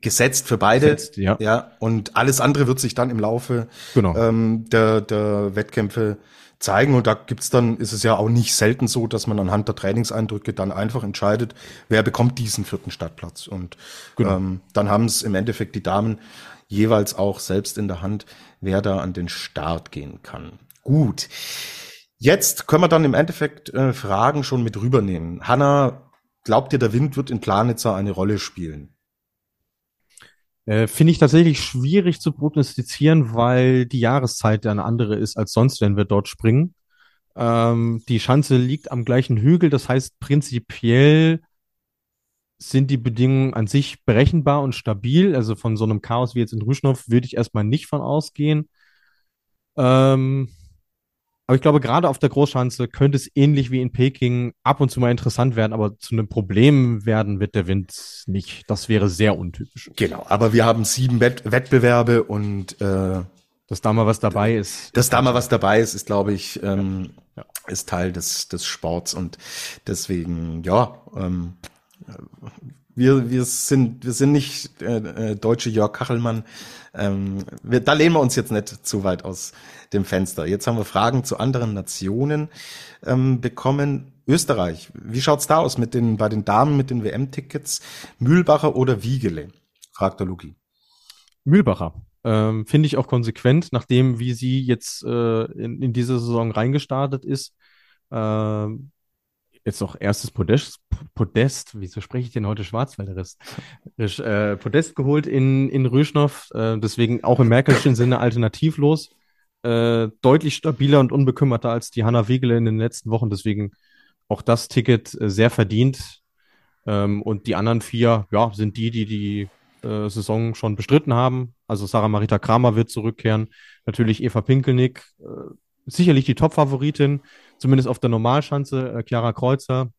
Gesetzt für beide. Gesetzt, ja. ja. Und alles andere wird sich dann im Laufe genau. ähm, der, der Wettkämpfe zeigen. Und da gibt's dann, ist es ja auch nicht selten so, dass man anhand der Trainingseindrücke dann einfach entscheidet, wer bekommt diesen vierten Startplatz. Und genau. ähm, dann haben es im Endeffekt die Damen jeweils auch selbst in der Hand, wer da an den Start gehen kann. Gut. Jetzt können wir dann im Endeffekt äh, Fragen schon mit rübernehmen. Hanna, glaubt ihr, der Wind wird in Planitzer eine Rolle spielen? Äh, Finde ich tatsächlich schwierig zu prognostizieren, weil die Jahreszeit ja eine andere ist als sonst, wenn wir dort springen. Ähm, die Schanze liegt am gleichen Hügel, das heißt prinzipiell sind die Bedingungen an sich berechenbar und stabil. Also von so einem Chaos wie jetzt in Rüschnow würde ich erstmal nicht von ausgehen. Ähm, aber ich glaube, gerade auf der Großschanze könnte es ähnlich wie in Peking ab und zu mal interessant werden, aber zu einem Problem werden wird der Wind nicht. Das wäre sehr untypisch. Genau, aber wir haben sieben Wett Wettbewerbe und äh, dass da mal was dabei ist. Dass da mal was dabei ist, ist, glaube ich, ähm, ja. ist Teil des, des Sports und deswegen, ja, ähm, wir, wir sind, wir sind nicht äh, äh, deutsche Jörg Kachelmann. Ähm, wir, da lehnen wir uns jetzt nicht zu weit aus dem Fenster. Jetzt haben wir Fragen zu anderen Nationen ähm, bekommen. Österreich, wie schaut's da aus mit den bei den Damen mit den WM-Tickets? Mühlbacher oder Wiegele? fragt der Luki. Mühlbacher. Ähm, Finde ich auch konsequent, nachdem wie sie jetzt äh, in, in diese Saison reingestartet ist. Ähm, jetzt noch erstes Podest, Podest, wieso spreche ich denn heute Schwarzwälderisch? Äh, Podest geholt in, in Rüschnow, äh, deswegen auch im merkelschen Sinne alternativlos. Äh, deutlich stabiler und unbekümmerter als die Hanna Wegele in den letzten Wochen, deswegen auch das Ticket äh, sehr verdient. Ähm, und die anderen vier, ja, sind die, die die äh, Saison schon bestritten haben. Also Sarah Marita Kramer wird zurückkehren. Natürlich Eva Pinkelnick, äh, sicherlich die Top-Favoritin, zumindest auf der Normalschanze. Äh, Chiara Kreuzer,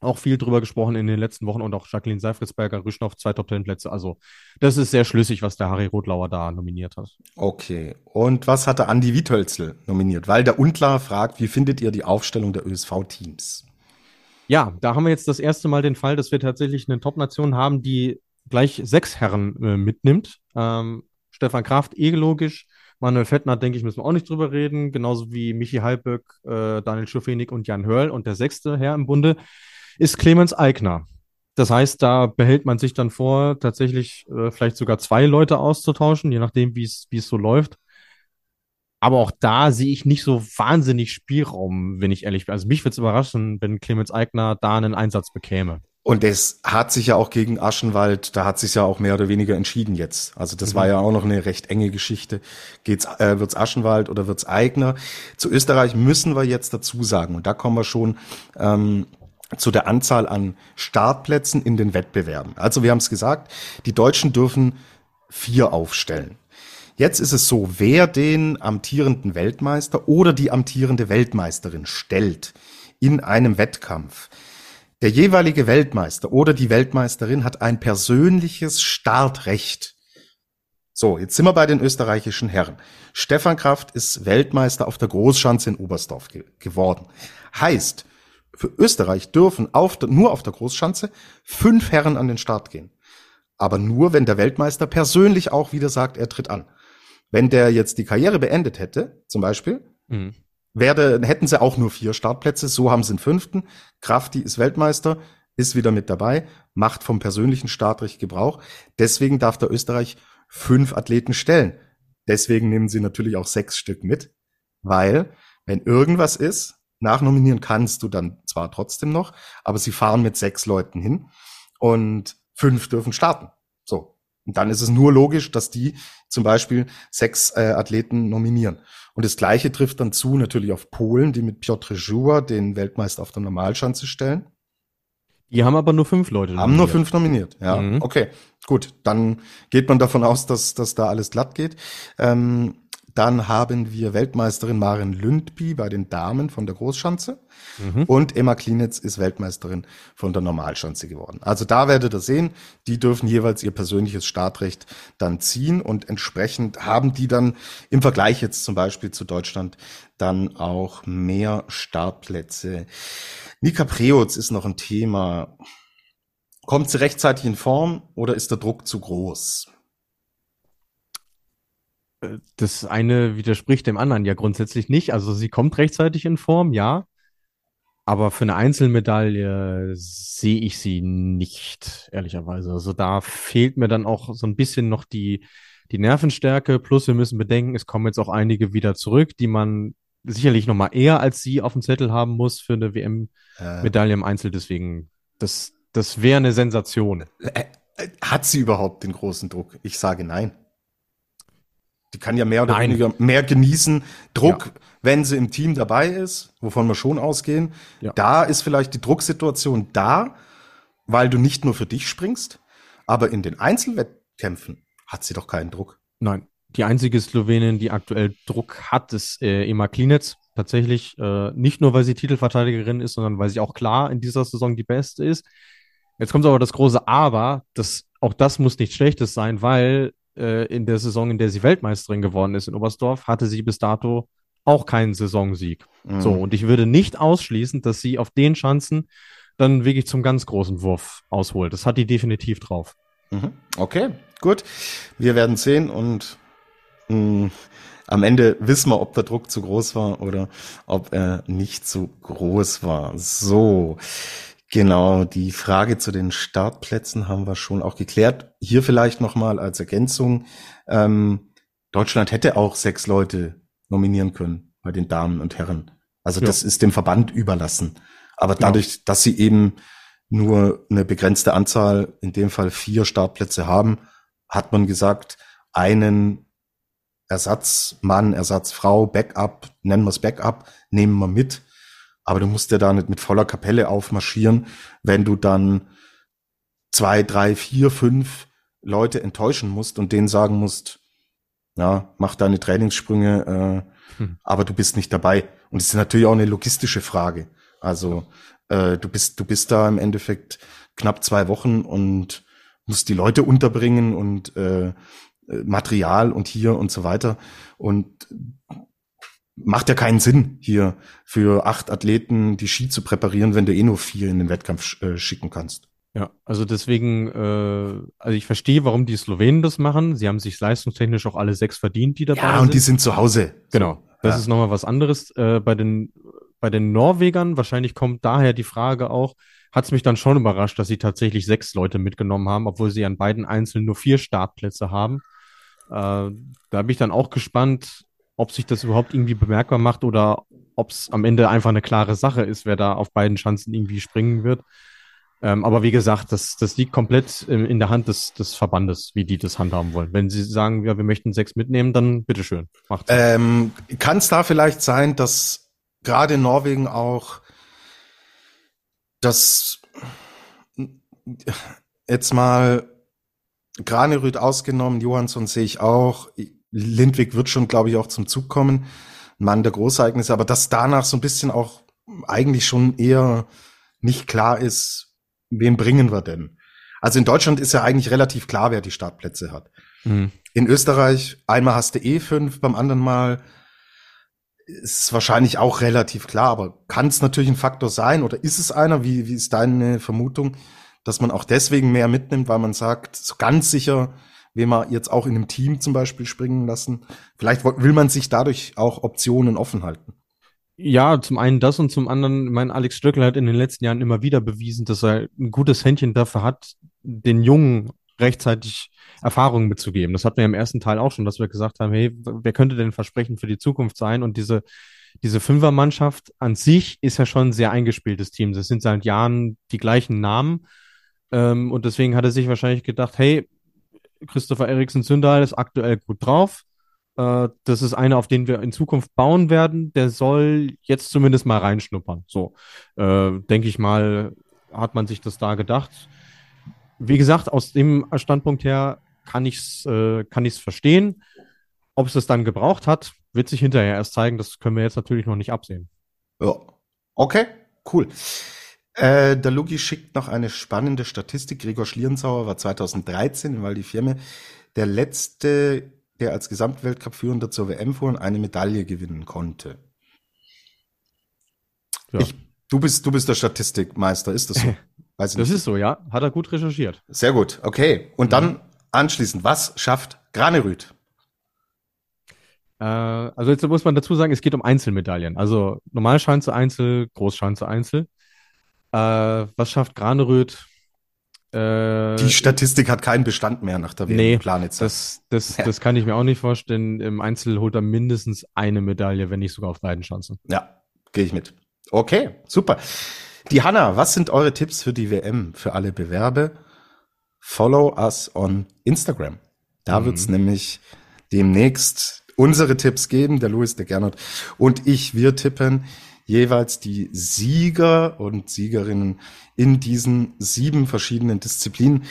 auch viel drüber gesprochen in den letzten Wochen und auch Jacqueline Seifritzberger, Rüschnow, zwei Top Ten Plätze. Also das ist sehr schlüssig, was der Harry Rotlauer da nominiert hat. Okay. Und was hatte Andi Wiethölzel nominiert? Weil der Unklar fragt, wie findet ihr die Aufstellung der ÖSV-Teams? Ja, da haben wir jetzt das erste Mal den Fall, dass wir tatsächlich eine Top-Nation haben, die gleich sechs Herren äh, mitnimmt. Ähm, Stefan Kraft, eh logisch. Manuel Fettner, denke ich, müssen wir auch nicht drüber reden. Genauso wie Michi Halböck, äh, Daniel Schufenig und Jan Hörl. Und der sechste Herr im Bunde ist Clemens Eigner. Das heißt, da behält man sich dann vor, tatsächlich äh, vielleicht sogar zwei Leute auszutauschen, je nachdem, wie es so läuft. Aber auch da sehe ich nicht so wahnsinnig Spielraum, wenn ich ehrlich bin. Also mich würde es überraschen, wenn Clemens Eigner da einen Einsatz bekäme. Und es hat sich ja auch gegen Aschenwald, da hat sich ja auch mehr oder weniger entschieden jetzt. Also das mhm. war ja auch noch eine recht enge Geschichte. Geht's, äh, wird's Aschenwald oder wird's Eigner? Zu Österreich müssen wir jetzt dazu sagen, und da kommen wir schon ähm, zu der Anzahl an Startplätzen in den Wettbewerben. Also wir haben es gesagt, die Deutschen dürfen vier aufstellen. Jetzt ist es so, wer den amtierenden Weltmeister oder die amtierende Weltmeisterin stellt in einem Wettkampf, der jeweilige Weltmeister oder die Weltmeisterin hat ein persönliches Startrecht. So, jetzt sind wir bei den österreichischen Herren. Stefan Kraft ist Weltmeister auf der Großschanze in Oberstdorf ge geworden. Heißt, für Österreich dürfen auf der, nur auf der Großschanze fünf Herren an den Start gehen. Aber nur, wenn der Weltmeister persönlich auch wieder sagt, er tritt an. Wenn der jetzt die Karriere beendet hätte, zum Beispiel, mhm werde, hätten sie auch nur vier Startplätze. So haben sie einen fünften. Krafti ist Weltmeister, ist wieder mit dabei, macht vom persönlichen Startrecht Gebrauch. Deswegen darf der Österreich fünf Athleten stellen. Deswegen nehmen sie natürlich auch sechs Stück mit, weil wenn irgendwas ist, nachnominieren kannst du dann zwar trotzdem noch, aber sie fahren mit sechs Leuten hin und fünf dürfen starten. So. Und dann ist es nur logisch, dass die zum Beispiel sechs äh, Athleten nominieren. Und das Gleiche trifft dann zu natürlich auf Polen, die mit Piotr Żuła den Weltmeister auf der Normalschanze stellen. Die haben aber nur fünf Leute nominiert. Haben nur fünf nominiert, ja. Mhm. Okay, gut. Dann geht man davon aus, dass, dass da alles glatt geht. Ähm, dann haben wir Weltmeisterin Maren Lündby bei den Damen von der Großschanze. Mhm. Und Emma Klinitz ist Weltmeisterin von der Normalschanze geworden. Also da werdet ihr sehen, die dürfen jeweils ihr persönliches Startrecht dann ziehen und entsprechend haben die dann im Vergleich jetzt zum Beispiel zu Deutschland dann auch mehr Startplätze. Nika Preutz ist noch ein Thema. Kommt sie rechtzeitig in Form oder ist der Druck zu groß? Das eine widerspricht dem anderen ja grundsätzlich nicht. Also sie kommt rechtzeitig in Form, ja. Aber für eine Einzelmedaille sehe ich sie nicht, ehrlicherweise. Also da fehlt mir dann auch so ein bisschen noch die, die Nervenstärke. Plus wir müssen bedenken, es kommen jetzt auch einige wieder zurück, die man sicherlich noch mal eher als sie auf dem Zettel haben muss für eine WM-Medaille im Einzel. Deswegen, das, das wäre eine Sensation. Äh, äh, hat sie überhaupt den großen Druck? Ich sage nein. Die kann ja mehr oder Nein. weniger mehr genießen. Druck, ja. wenn sie im Team dabei ist, wovon wir schon ausgehen. Ja. Da ist vielleicht die Drucksituation da, weil du nicht nur für dich springst, aber in den Einzelwettkämpfen hat sie doch keinen Druck. Nein. Die einzige Slowenin, die aktuell Druck hat, ist äh, Emma Klinitz. Tatsächlich äh, nicht nur, weil sie Titelverteidigerin ist, sondern weil sie auch klar in dieser Saison die Beste ist. Jetzt kommt aber das große Aber, das, auch das muss nichts Schlechtes sein, weil äh, in der Saison, in der sie Weltmeisterin geworden ist in Oberstdorf, hatte sie bis dato auch keinen Saisonsieg. Mhm. So, und ich würde nicht ausschließen, dass sie auf den Chancen dann wirklich zum ganz großen Wurf ausholt. Das hat die definitiv drauf. Mhm. Okay, gut. Wir werden sehen und mh, mm, am Ende wissen wir, ob der Druck zu groß war oder ob er nicht zu groß war. So. Genau, die Frage zu den Startplätzen haben wir schon auch geklärt. Hier vielleicht nochmal als Ergänzung. Ähm, Deutschland hätte auch sechs Leute nominieren können bei den Damen und Herren. Also ja. das ist dem Verband überlassen. Aber genau. dadurch, genau. dass sie eben nur eine begrenzte Anzahl, in dem Fall vier Startplätze haben, hat man gesagt, einen Ersatzmann, Ersatzfrau, Backup, nennen wir es Backup, nehmen wir mit. Aber du musst ja da nicht mit voller Kapelle aufmarschieren, wenn du dann zwei, drei, vier, fünf Leute enttäuschen musst und denen sagen musst, ja, mach deine Trainingssprünge, äh, hm. aber du bist nicht dabei. Und es ist natürlich auch eine logistische Frage. Also äh, du bist, du bist da im Endeffekt knapp zwei Wochen und musst die Leute unterbringen und äh, Material und hier und so weiter. Und macht ja keinen Sinn, hier für acht Athleten die Ski zu präparieren, wenn du eh nur vier in den Wettkampf äh, schicken kannst. Ja, also deswegen, äh, also ich verstehe, warum die Slowenen das machen. Sie haben sich leistungstechnisch auch alle sechs verdient, die dabei sind. Ja, und sind. die sind zu Hause. Genau. Das ja. ist nochmal was anderes. Äh, bei den, bei den Norwegern, wahrscheinlich kommt daher die Frage auch, hat es mich dann schon überrascht, dass sie tatsächlich sechs Leute mitgenommen haben, obwohl sie an beiden Einzelnen nur vier Startplätze haben. Äh, da bin ich dann auch gespannt, ob sich das überhaupt irgendwie bemerkbar macht oder ob es am Ende einfach eine klare Sache ist, wer da auf beiden Chancen irgendwie springen wird. Ähm, aber wie gesagt, das, das liegt komplett in, der Hand des, des Verbandes, wie die das handhaben wollen. Wenn sie sagen, ja, wir möchten sechs mitnehmen, dann bitteschön, macht ähm, Kann es da vielleicht sein, dass gerade in Norwegen auch das jetzt mal Granerüth ausgenommen, Johansson sehe ich auch. Lindwig wird schon, glaube ich, auch zum Zug kommen. Ein Mann der Großereignisse, aber dass danach so ein bisschen auch eigentlich schon eher nicht klar ist, wen bringen wir denn? Also in Deutschland ist ja eigentlich relativ klar, wer die Startplätze hat. Mhm. In Österreich, einmal hast du eh fünf, beim anderen Mal ist es wahrscheinlich auch relativ klar, aber kann es natürlich ein Faktor sein oder ist es einer? Wie, wie ist deine Vermutung? dass man auch deswegen mehr mitnimmt, weil man sagt, so ganz sicher will man jetzt auch in einem Team zum Beispiel springen lassen. Vielleicht will man sich dadurch auch Optionen offen halten. Ja, zum einen das und zum anderen, mein Alex Stöckel hat in den letzten Jahren immer wieder bewiesen, dass er ein gutes Händchen dafür hat, den Jungen rechtzeitig Erfahrungen mitzugeben. Das hatten wir im ersten Teil auch schon, dass wir gesagt haben, hey, wer könnte denn Versprechen für die Zukunft sein? Und diese, diese Fünfermannschaft an sich ist ja schon ein sehr eingespieltes Team. Das sind seit Jahren die gleichen Namen ähm, und deswegen hat er sich wahrscheinlich gedacht, hey, Christopher Eriksen Zündal ist aktuell gut drauf. Äh, das ist einer, auf den wir in Zukunft bauen werden. Der soll jetzt zumindest mal reinschnuppern. So, äh, denke ich mal, hat man sich das da gedacht. Wie gesagt, aus dem Standpunkt her kann ich es äh, kann ich's verstehen. Ob es das dann gebraucht hat, wird sich hinterher erst zeigen. Das können wir jetzt natürlich noch nicht absehen. Ja. Okay, cool. Äh, der Lugi schickt noch eine spannende Statistik. Gregor Schlierenzauer war 2013 in Val di Fiemme der letzte, der als Gesamtweltcup-Führender zur WM fuhr und eine Medaille gewinnen konnte. Ja. Ich, du bist, du bist der Statistikmeister, ist das so? Weiß das nicht. ist so, ja. Hat er gut recherchiert. Sehr gut, okay. Und mhm. dann anschließend, was schafft Granerüth? Äh, also jetzt muss man dazu sagen, es geht um Einzelmedaillen. Also Normalschanze Einzel, Großschanze Einzel. Äh, was schafft Graneröd? Äh, die Statistik hat keinen Bestand mehr nach der nee, Planitzer. Das, das, ja. das kann ich mir auch nicht vorstellen. Im Einzel holt er mindestens eine Medaille, wenn nicht sogar auf beiden Chancen. Ja, gehe ich mit. Okay, super. Die Hanna, was sind eure Tipps für die WM, für alle Bewerbe? Follow us on Instagram. Da mhm. wird's nämlich demnächst unsere Tipps geben. Der Louis, der Gernot und ich, wir tippen jeweils die Sieger und Siegerinnen in diesen sieben verschiedenen Disziplinen.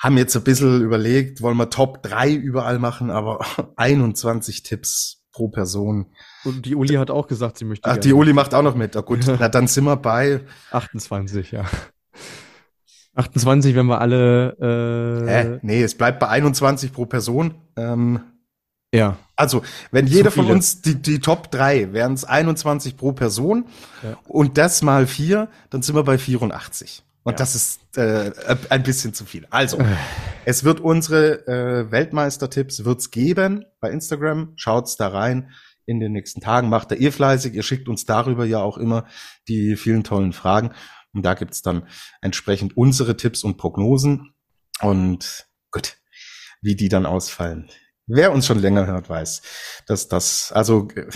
Haben jetzt ein bisschen überlegt, wollen wir Top 3 überall machen, aber 21 Tipps pro Person. Und die Uli hat auch gesagt, sie möchte. Ach, die Uli macht auch noch mit. Oh, gut, na, dann sind wir bei 28, ja. 28, wenn wir alle. Äh, Hä? Nee, es bleibt bei 21 pro Person. Ähm, ja. Also, wenn jeder von uns die, die Top 3 wären es 21 pro Person ja. und das mal vier, dann sind wir bei 84. Und ja. das ist äh, ein bisschen zu viel. Also, äh. es wird unsere äh, Weltmeistertipps wird's geben bei Instagram. Schaut's da rein in den nächsten Tagen. Macht da ihr fleißig. Ihr schickt uns darüber ja auch immer die vielen tollen Fragen. Und da gibt's dann entsprechend unsere Tipps und Prognosen. Und gut, wie die dann ausfallen. Wer uns schon länger hört, weiß, dass das, also äh,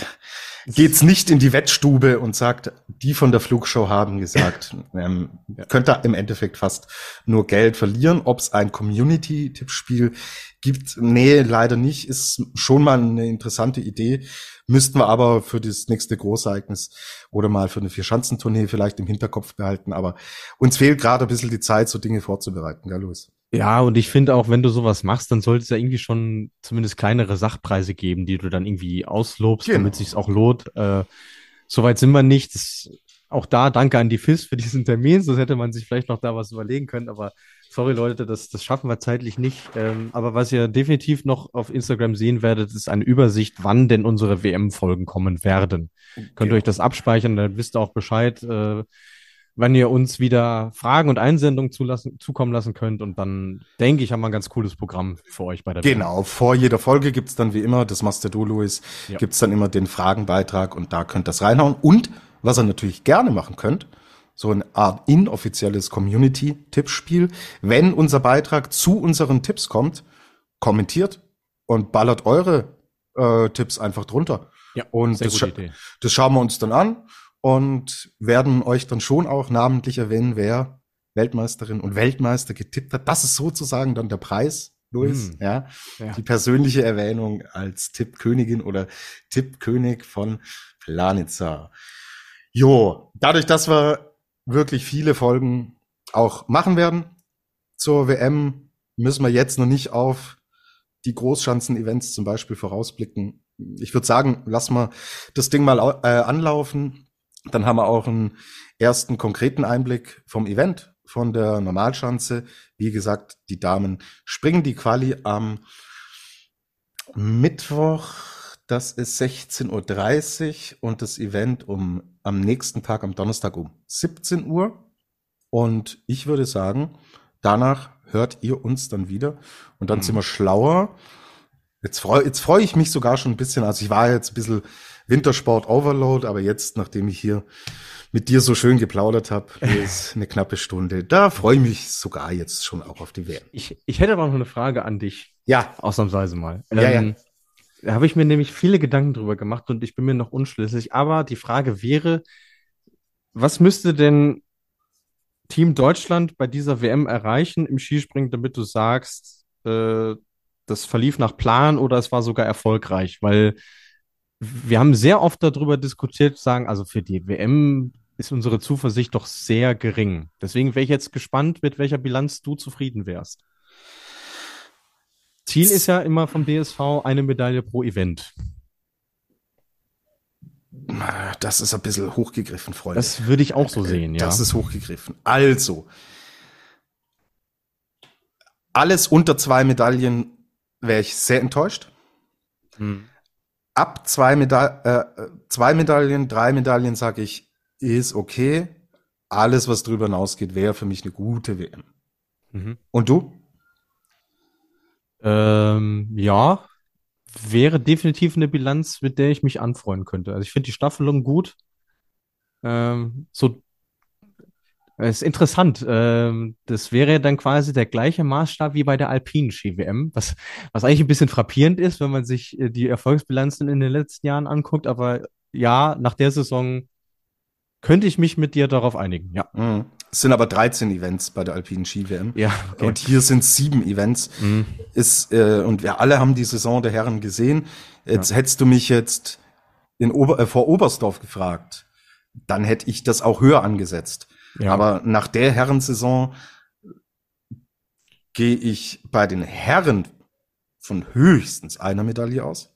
geht's nicht in die Wettstube und sagt, die von der Flugshow haben gesagt, ähm, könnte im Endeffekt fast nur Geld verlieren. Ob es ein Community-Tippspiel gibt, nee, leider nicht. Ist schon mal eine interessante Idee. Müssten wir aber für das nächste Großereignis oder mal für eine Vierschanzentournee vielleicht im Hinterkopf behalten. Aber uns fehlt gerade ein bisschen die Zeit, so Dinge vorzubereiten, gell, Louis? Ja, und ich finde auch, wenn du sowas machst, dann sollte es ja irgendwie schon zumindest kleinere Sachpreise geben, die du dann irgendwie auslobst, Genau. damit sich's auch lohnt. Äh, Soweit sind wir nicht. Das, auch da danke an die FIS für diesen Termin, sonst hätte man sich vielleicht noch da was überlegen können. Aber sorry Leute, das, das schaffen wir zeitlich nicht. Ähm, aber was ihr definitiv noch auf Instagram sehen werdet, ist eine Übersicht, wann denn unsere WM-Folgen kommen werden. Könnt ihr euch das abspeichern, dann wisst ihr auch Bescheid, äh, wann ihr uns wieder Fragen und Einsendungen zulassen, zukommen lassen könnt. Und dann denke ich, haben wir ein ganz cooles Programm für euch bei der. Genau, vor jeder Folge gibt's dann wie immer, das machst ja du, Luis, Ja. gibt's dann immer den Fragenbeitrag und da könnt ihr das reinhauen. Und was ihr natürlich gerne machen könnt, so eine Art inoffizielles Community-Tippspiel, wenn unser Beitrag zu unseren Tipps kommt, kommentiert und ballert eure äh, Tipps einfach drunter. Ja, Und sehr das, gute scha Idee. das schauen wir uns dann an und werden euch dann schon auch namentlich erwähnen, wer Weltmeisterin und Weltmeister getippt hat. Das ist sozusagen dann der Preis, Luis, Hm. ja. Ja. Die persönliche Erwähnung als Tippkönigin oder Tippkönig von Planitza. Jo, dadurch, dass wir wirklich viele Folgen auch machen werden zur WM, müssen wir jetzt noch nicht auf die Großschanzen-Events zum Beispiel vorausblicken. Ich würde sagen, lass mal das Ding mal äh, anlaufen. Dann haben wir auch einen ersten konkreten Einblick vom Event von der Normalschanze. Wie gesagt, die Damen springen die Quali am Mittwoch. Das ist 16.30 Uhr und das Event um am nächsten Tag, am Donnerstag um 17 Uhr. Und ich würde sagen, danach hört ihr uns dann wieder und dann Mhm. sind wir schlauer. Jetzt freue jetzt freu ich mich sogar schon ein bisschen. Also ich war jetzt ein bisschen Wintersport Overload, aber jetzt, nachdem ich hier mit dir so schön geplaudert habe, ist eine knappe Stunde. Da freue ich mich sogar jetzt schon auch auf die WM. Ich, ich hätte aber noch eine Frage an dich, Ja, ausnahmsweise mal. Ja, ja. Ähm, Da habe ich mir nämlich viele Gedanken drüber gemacht und ich bin mir noch unschlüssig. Aber die Frage wäre, was müsste denn Team Deutschland bei dieser WM erreichen im Skispringen, damit du sagst, äh, das verlief nach Plan oder es war sogar erfolgreich? Weil wir haben sehr oft darüber diskutiert, sagen, also für die WM ist unsere Zuversicht doch sehr gering. Deswegen wäre ich jetzt gespannt, mit welcher Bilanz du zufrieden wärst. Ziel ist ja immer vom DSV eine Medaille pro Event. das ist ein bisschen hochgegriffen, Freunde. Das würde ich auch so sehen, ja. Das ist hochgegriffen. Also, alles unter zwei Medaillen wäre ich sehr enttäuscht. Hm. Ab zwei, Meda äh, zwei Medaillen, drei Medaillen, sage ich, ist okay. Alles, was drüber hinausgeht, wäre für mich eine gute WM. Mhm. Und du? Ähm, ja, wäre definitiv eine Bilanz, mit der ich mich anfreuen könnte. Also ich finde die Staffelung gut. Ähm, so, es ist interessant. Ähm, das wäre dann quasi der gleiche Maßstab wie bei der Alpinen Ski-WM, was, was eigentlich ein bisschen frappierend ist, wenn man sich äh, die Erfolgsbilanzen in den letzten Jahren anguckt. Aber ja, nach der Saison könnte ich mich mit dir darauf einigen. Ja. Mhm. Es sind aber 13 Events bei der Alpinen Ski-WM. Ja, okay. Und hier sind sieben Events. Mhm. Ist, äh, und wir alle haben die Saison der Herren gesehen. Jetzt hättest du mich jetzt in Ober äh, vor Oberstdorf gefragt, dann hätte ich das auch höher angesetzt. Ja. Aber nach der Herrensaison gehe ich bei den Herren von höchstens einer Medaille aus.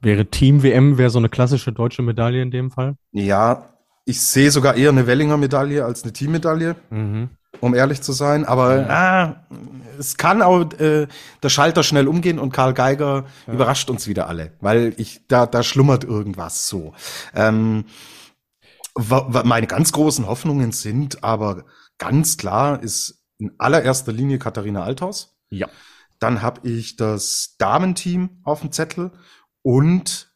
Wäre Team-WM, wäre so eine klassische deutsche Medaille in dem Fall. Ja, ich sehe sogar eher eine Wellinger Medaille als eine Teammedaille, Mhm. um ehrlich zu sein. Aber ah, es kann auch äh, der Schalter schnell umgehen und Karl Geiger überrascht uns wieder alle, weil ich da da schlummert irgendwas so. Ähm, meine ganz großen Hoffnungen sind aber ganz klar ist in allererster Linie Katharina Althaus. Ja. Dann habe ich das Damenteam auf dem Zettel und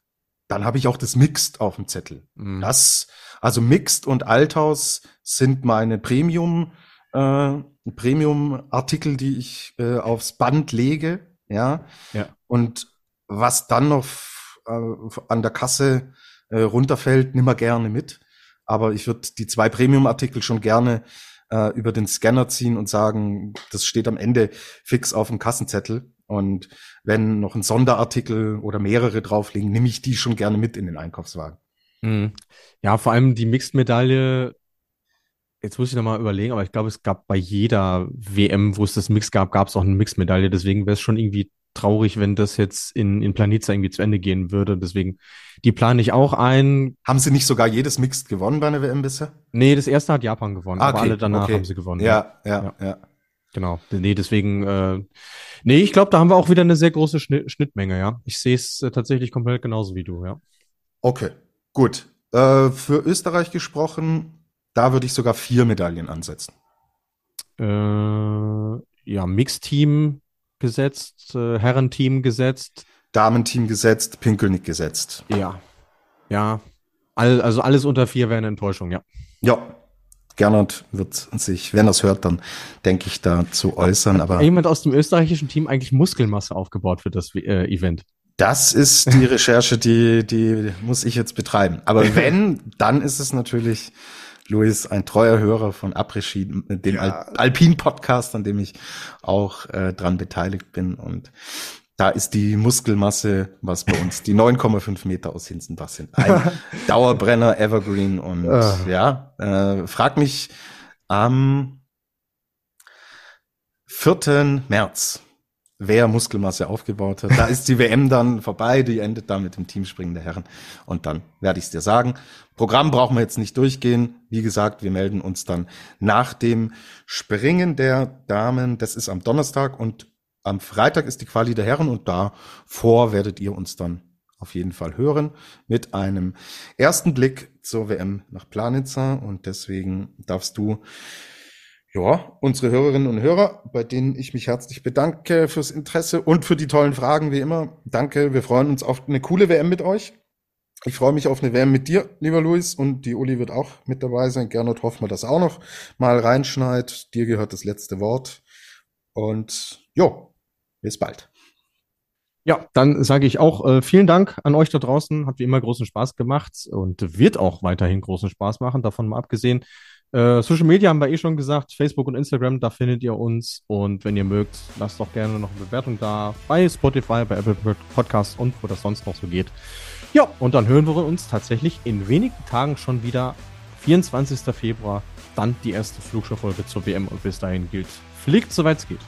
dann habe ich auch das Mixed auf dem Zettel. Mhm. Das Also Mixed und Althaus sind meine Premium, äh, Premium-Artikel, die ich äh, aufs Band lege. Ja. Ja. Und was dann noch äh, an der Kasse äh, runterfällt, nimmer gerne mit. Aber ich würde die zwei Premium-Artikel schon gerne äh, über den Scanner ziehen und sagen, das steht am Ende fix auf dem Kassenzettel. Und wenn noch ein Sonderartikel oder mehrere drauf liegen, nehme ich die schon gerne mit in den Einkaufswagen. Mhm. Ja, vor allem die Mixed-Medaille. Jetzt muss ich nochmal überlegen, aber ich glaube, es gab bei jeder WM, wo es das Mix gab, gab es auch eine Mixed-Medaille. Deswegen wäre es schon irgendwie traurig, wenn das jetzt in, in Planica irgendwie zu Ende gehen würde. Deswegen, die plane ich auch ein. Haben Sie nicht sogar jedes Mixed gewonnen bei einer WM bisher? Nee, das erste hat Japan gewonnen, Ah, aber okay, alle danach okay. haben sie gewonnen. Ja, ja, ja. Genau. Nee, deswegen, äh, nee, ich glaube, da haben wir auch wieder eine sehr große Schnitt, Schnittmenge, ja. Ich sehe es äh, tatsächlich komplett genauso wie du, ja. Okay, gut. Äh, für Österreich gesprochen, da würde ich sogar vier Medaillen ansetzen. Äh, ja, Mixteam gesetzt, äh, Herrenteam gesetzt, Damenteam gesetzt, Pinkelnick gesetzt. ja. Ja. All, also alles unter vier wäre eine Enttäuschung, ja. Ja, Gernot wird sich, wenn er es hört, dann denke ich dazu äußern. Aber Jemand aus dem österreichischen Team eigentlich Muskelmasse aufgebaut für das äh, Event. das ist die Recherche, die, die muss ich jetzt betreiben. Aber wenn, dann ist es natürlich, Luis, ein treuer Hörer von Après-Ski, dem Al Alpin-Podcast, an dem ich auch äh, dran beteiligt bin. Und da ist die Muskelmasse, was bei uns die 9,5 Meter aus Hinsenbach sind. Ein Dauerbrenner, Evergreen und Ah. ja, äh, frag mich am 4. März, wer Muskelmasse aufgebaut hat. Da ist die WM dann vorbei, die endet dann mit dem Teamspringen der Herren. Und dann werde ich es dir sagen. Programm brauchen wir jetzt nicht durchgehen. Wie gesagt, wir melden uns dann nach dem Springen der Damen. Das ist am Donnerstag und am Freitag ist die Quali der Herren und davor werdet ihr uns dann auf jeden Fall hören mit einem ersten Blick zur WM nach Planitza und deswegen darfst du ja, unsere Hörerinnen und Hörer, bei denen ich mich herzlich bedanke fürs Interesse und für die tollen Fragen, wie immer. Danke, wir freuen uns auf eine coole WM mit euch. Ich freue mich auf eine WM mit dir, lieber Luis, und die Uli wird auch mit dabei sein. Gernot hoffen wir, dass auch noch mal reinschneit. Dir gehört das letzte Wort. Und jo, bis bald. Ja, dann sage ich auch äh, vielen Dank an euch da draußen. Hat wie immer großen Spaß gemacht und wird auch weiterhin großen Spaß machen, davon mal abgesehen. Äh, Social Media haben wir eh schon gesagt, Facebook und Instagram, da findet ihr uns. Und wenn ihr mögt, lasst doch gerne noch eine Bewertung da bei Spotify, bei Apple Podcasts und wo das sonst noch so geht. Ja, und dann hören wir uns tatsächlich in wenigen Tagen schon wieder. 24. Februar, dann die erste Flugschaufolge zur WM und bis dahin gilt, fliegt soweit es geht.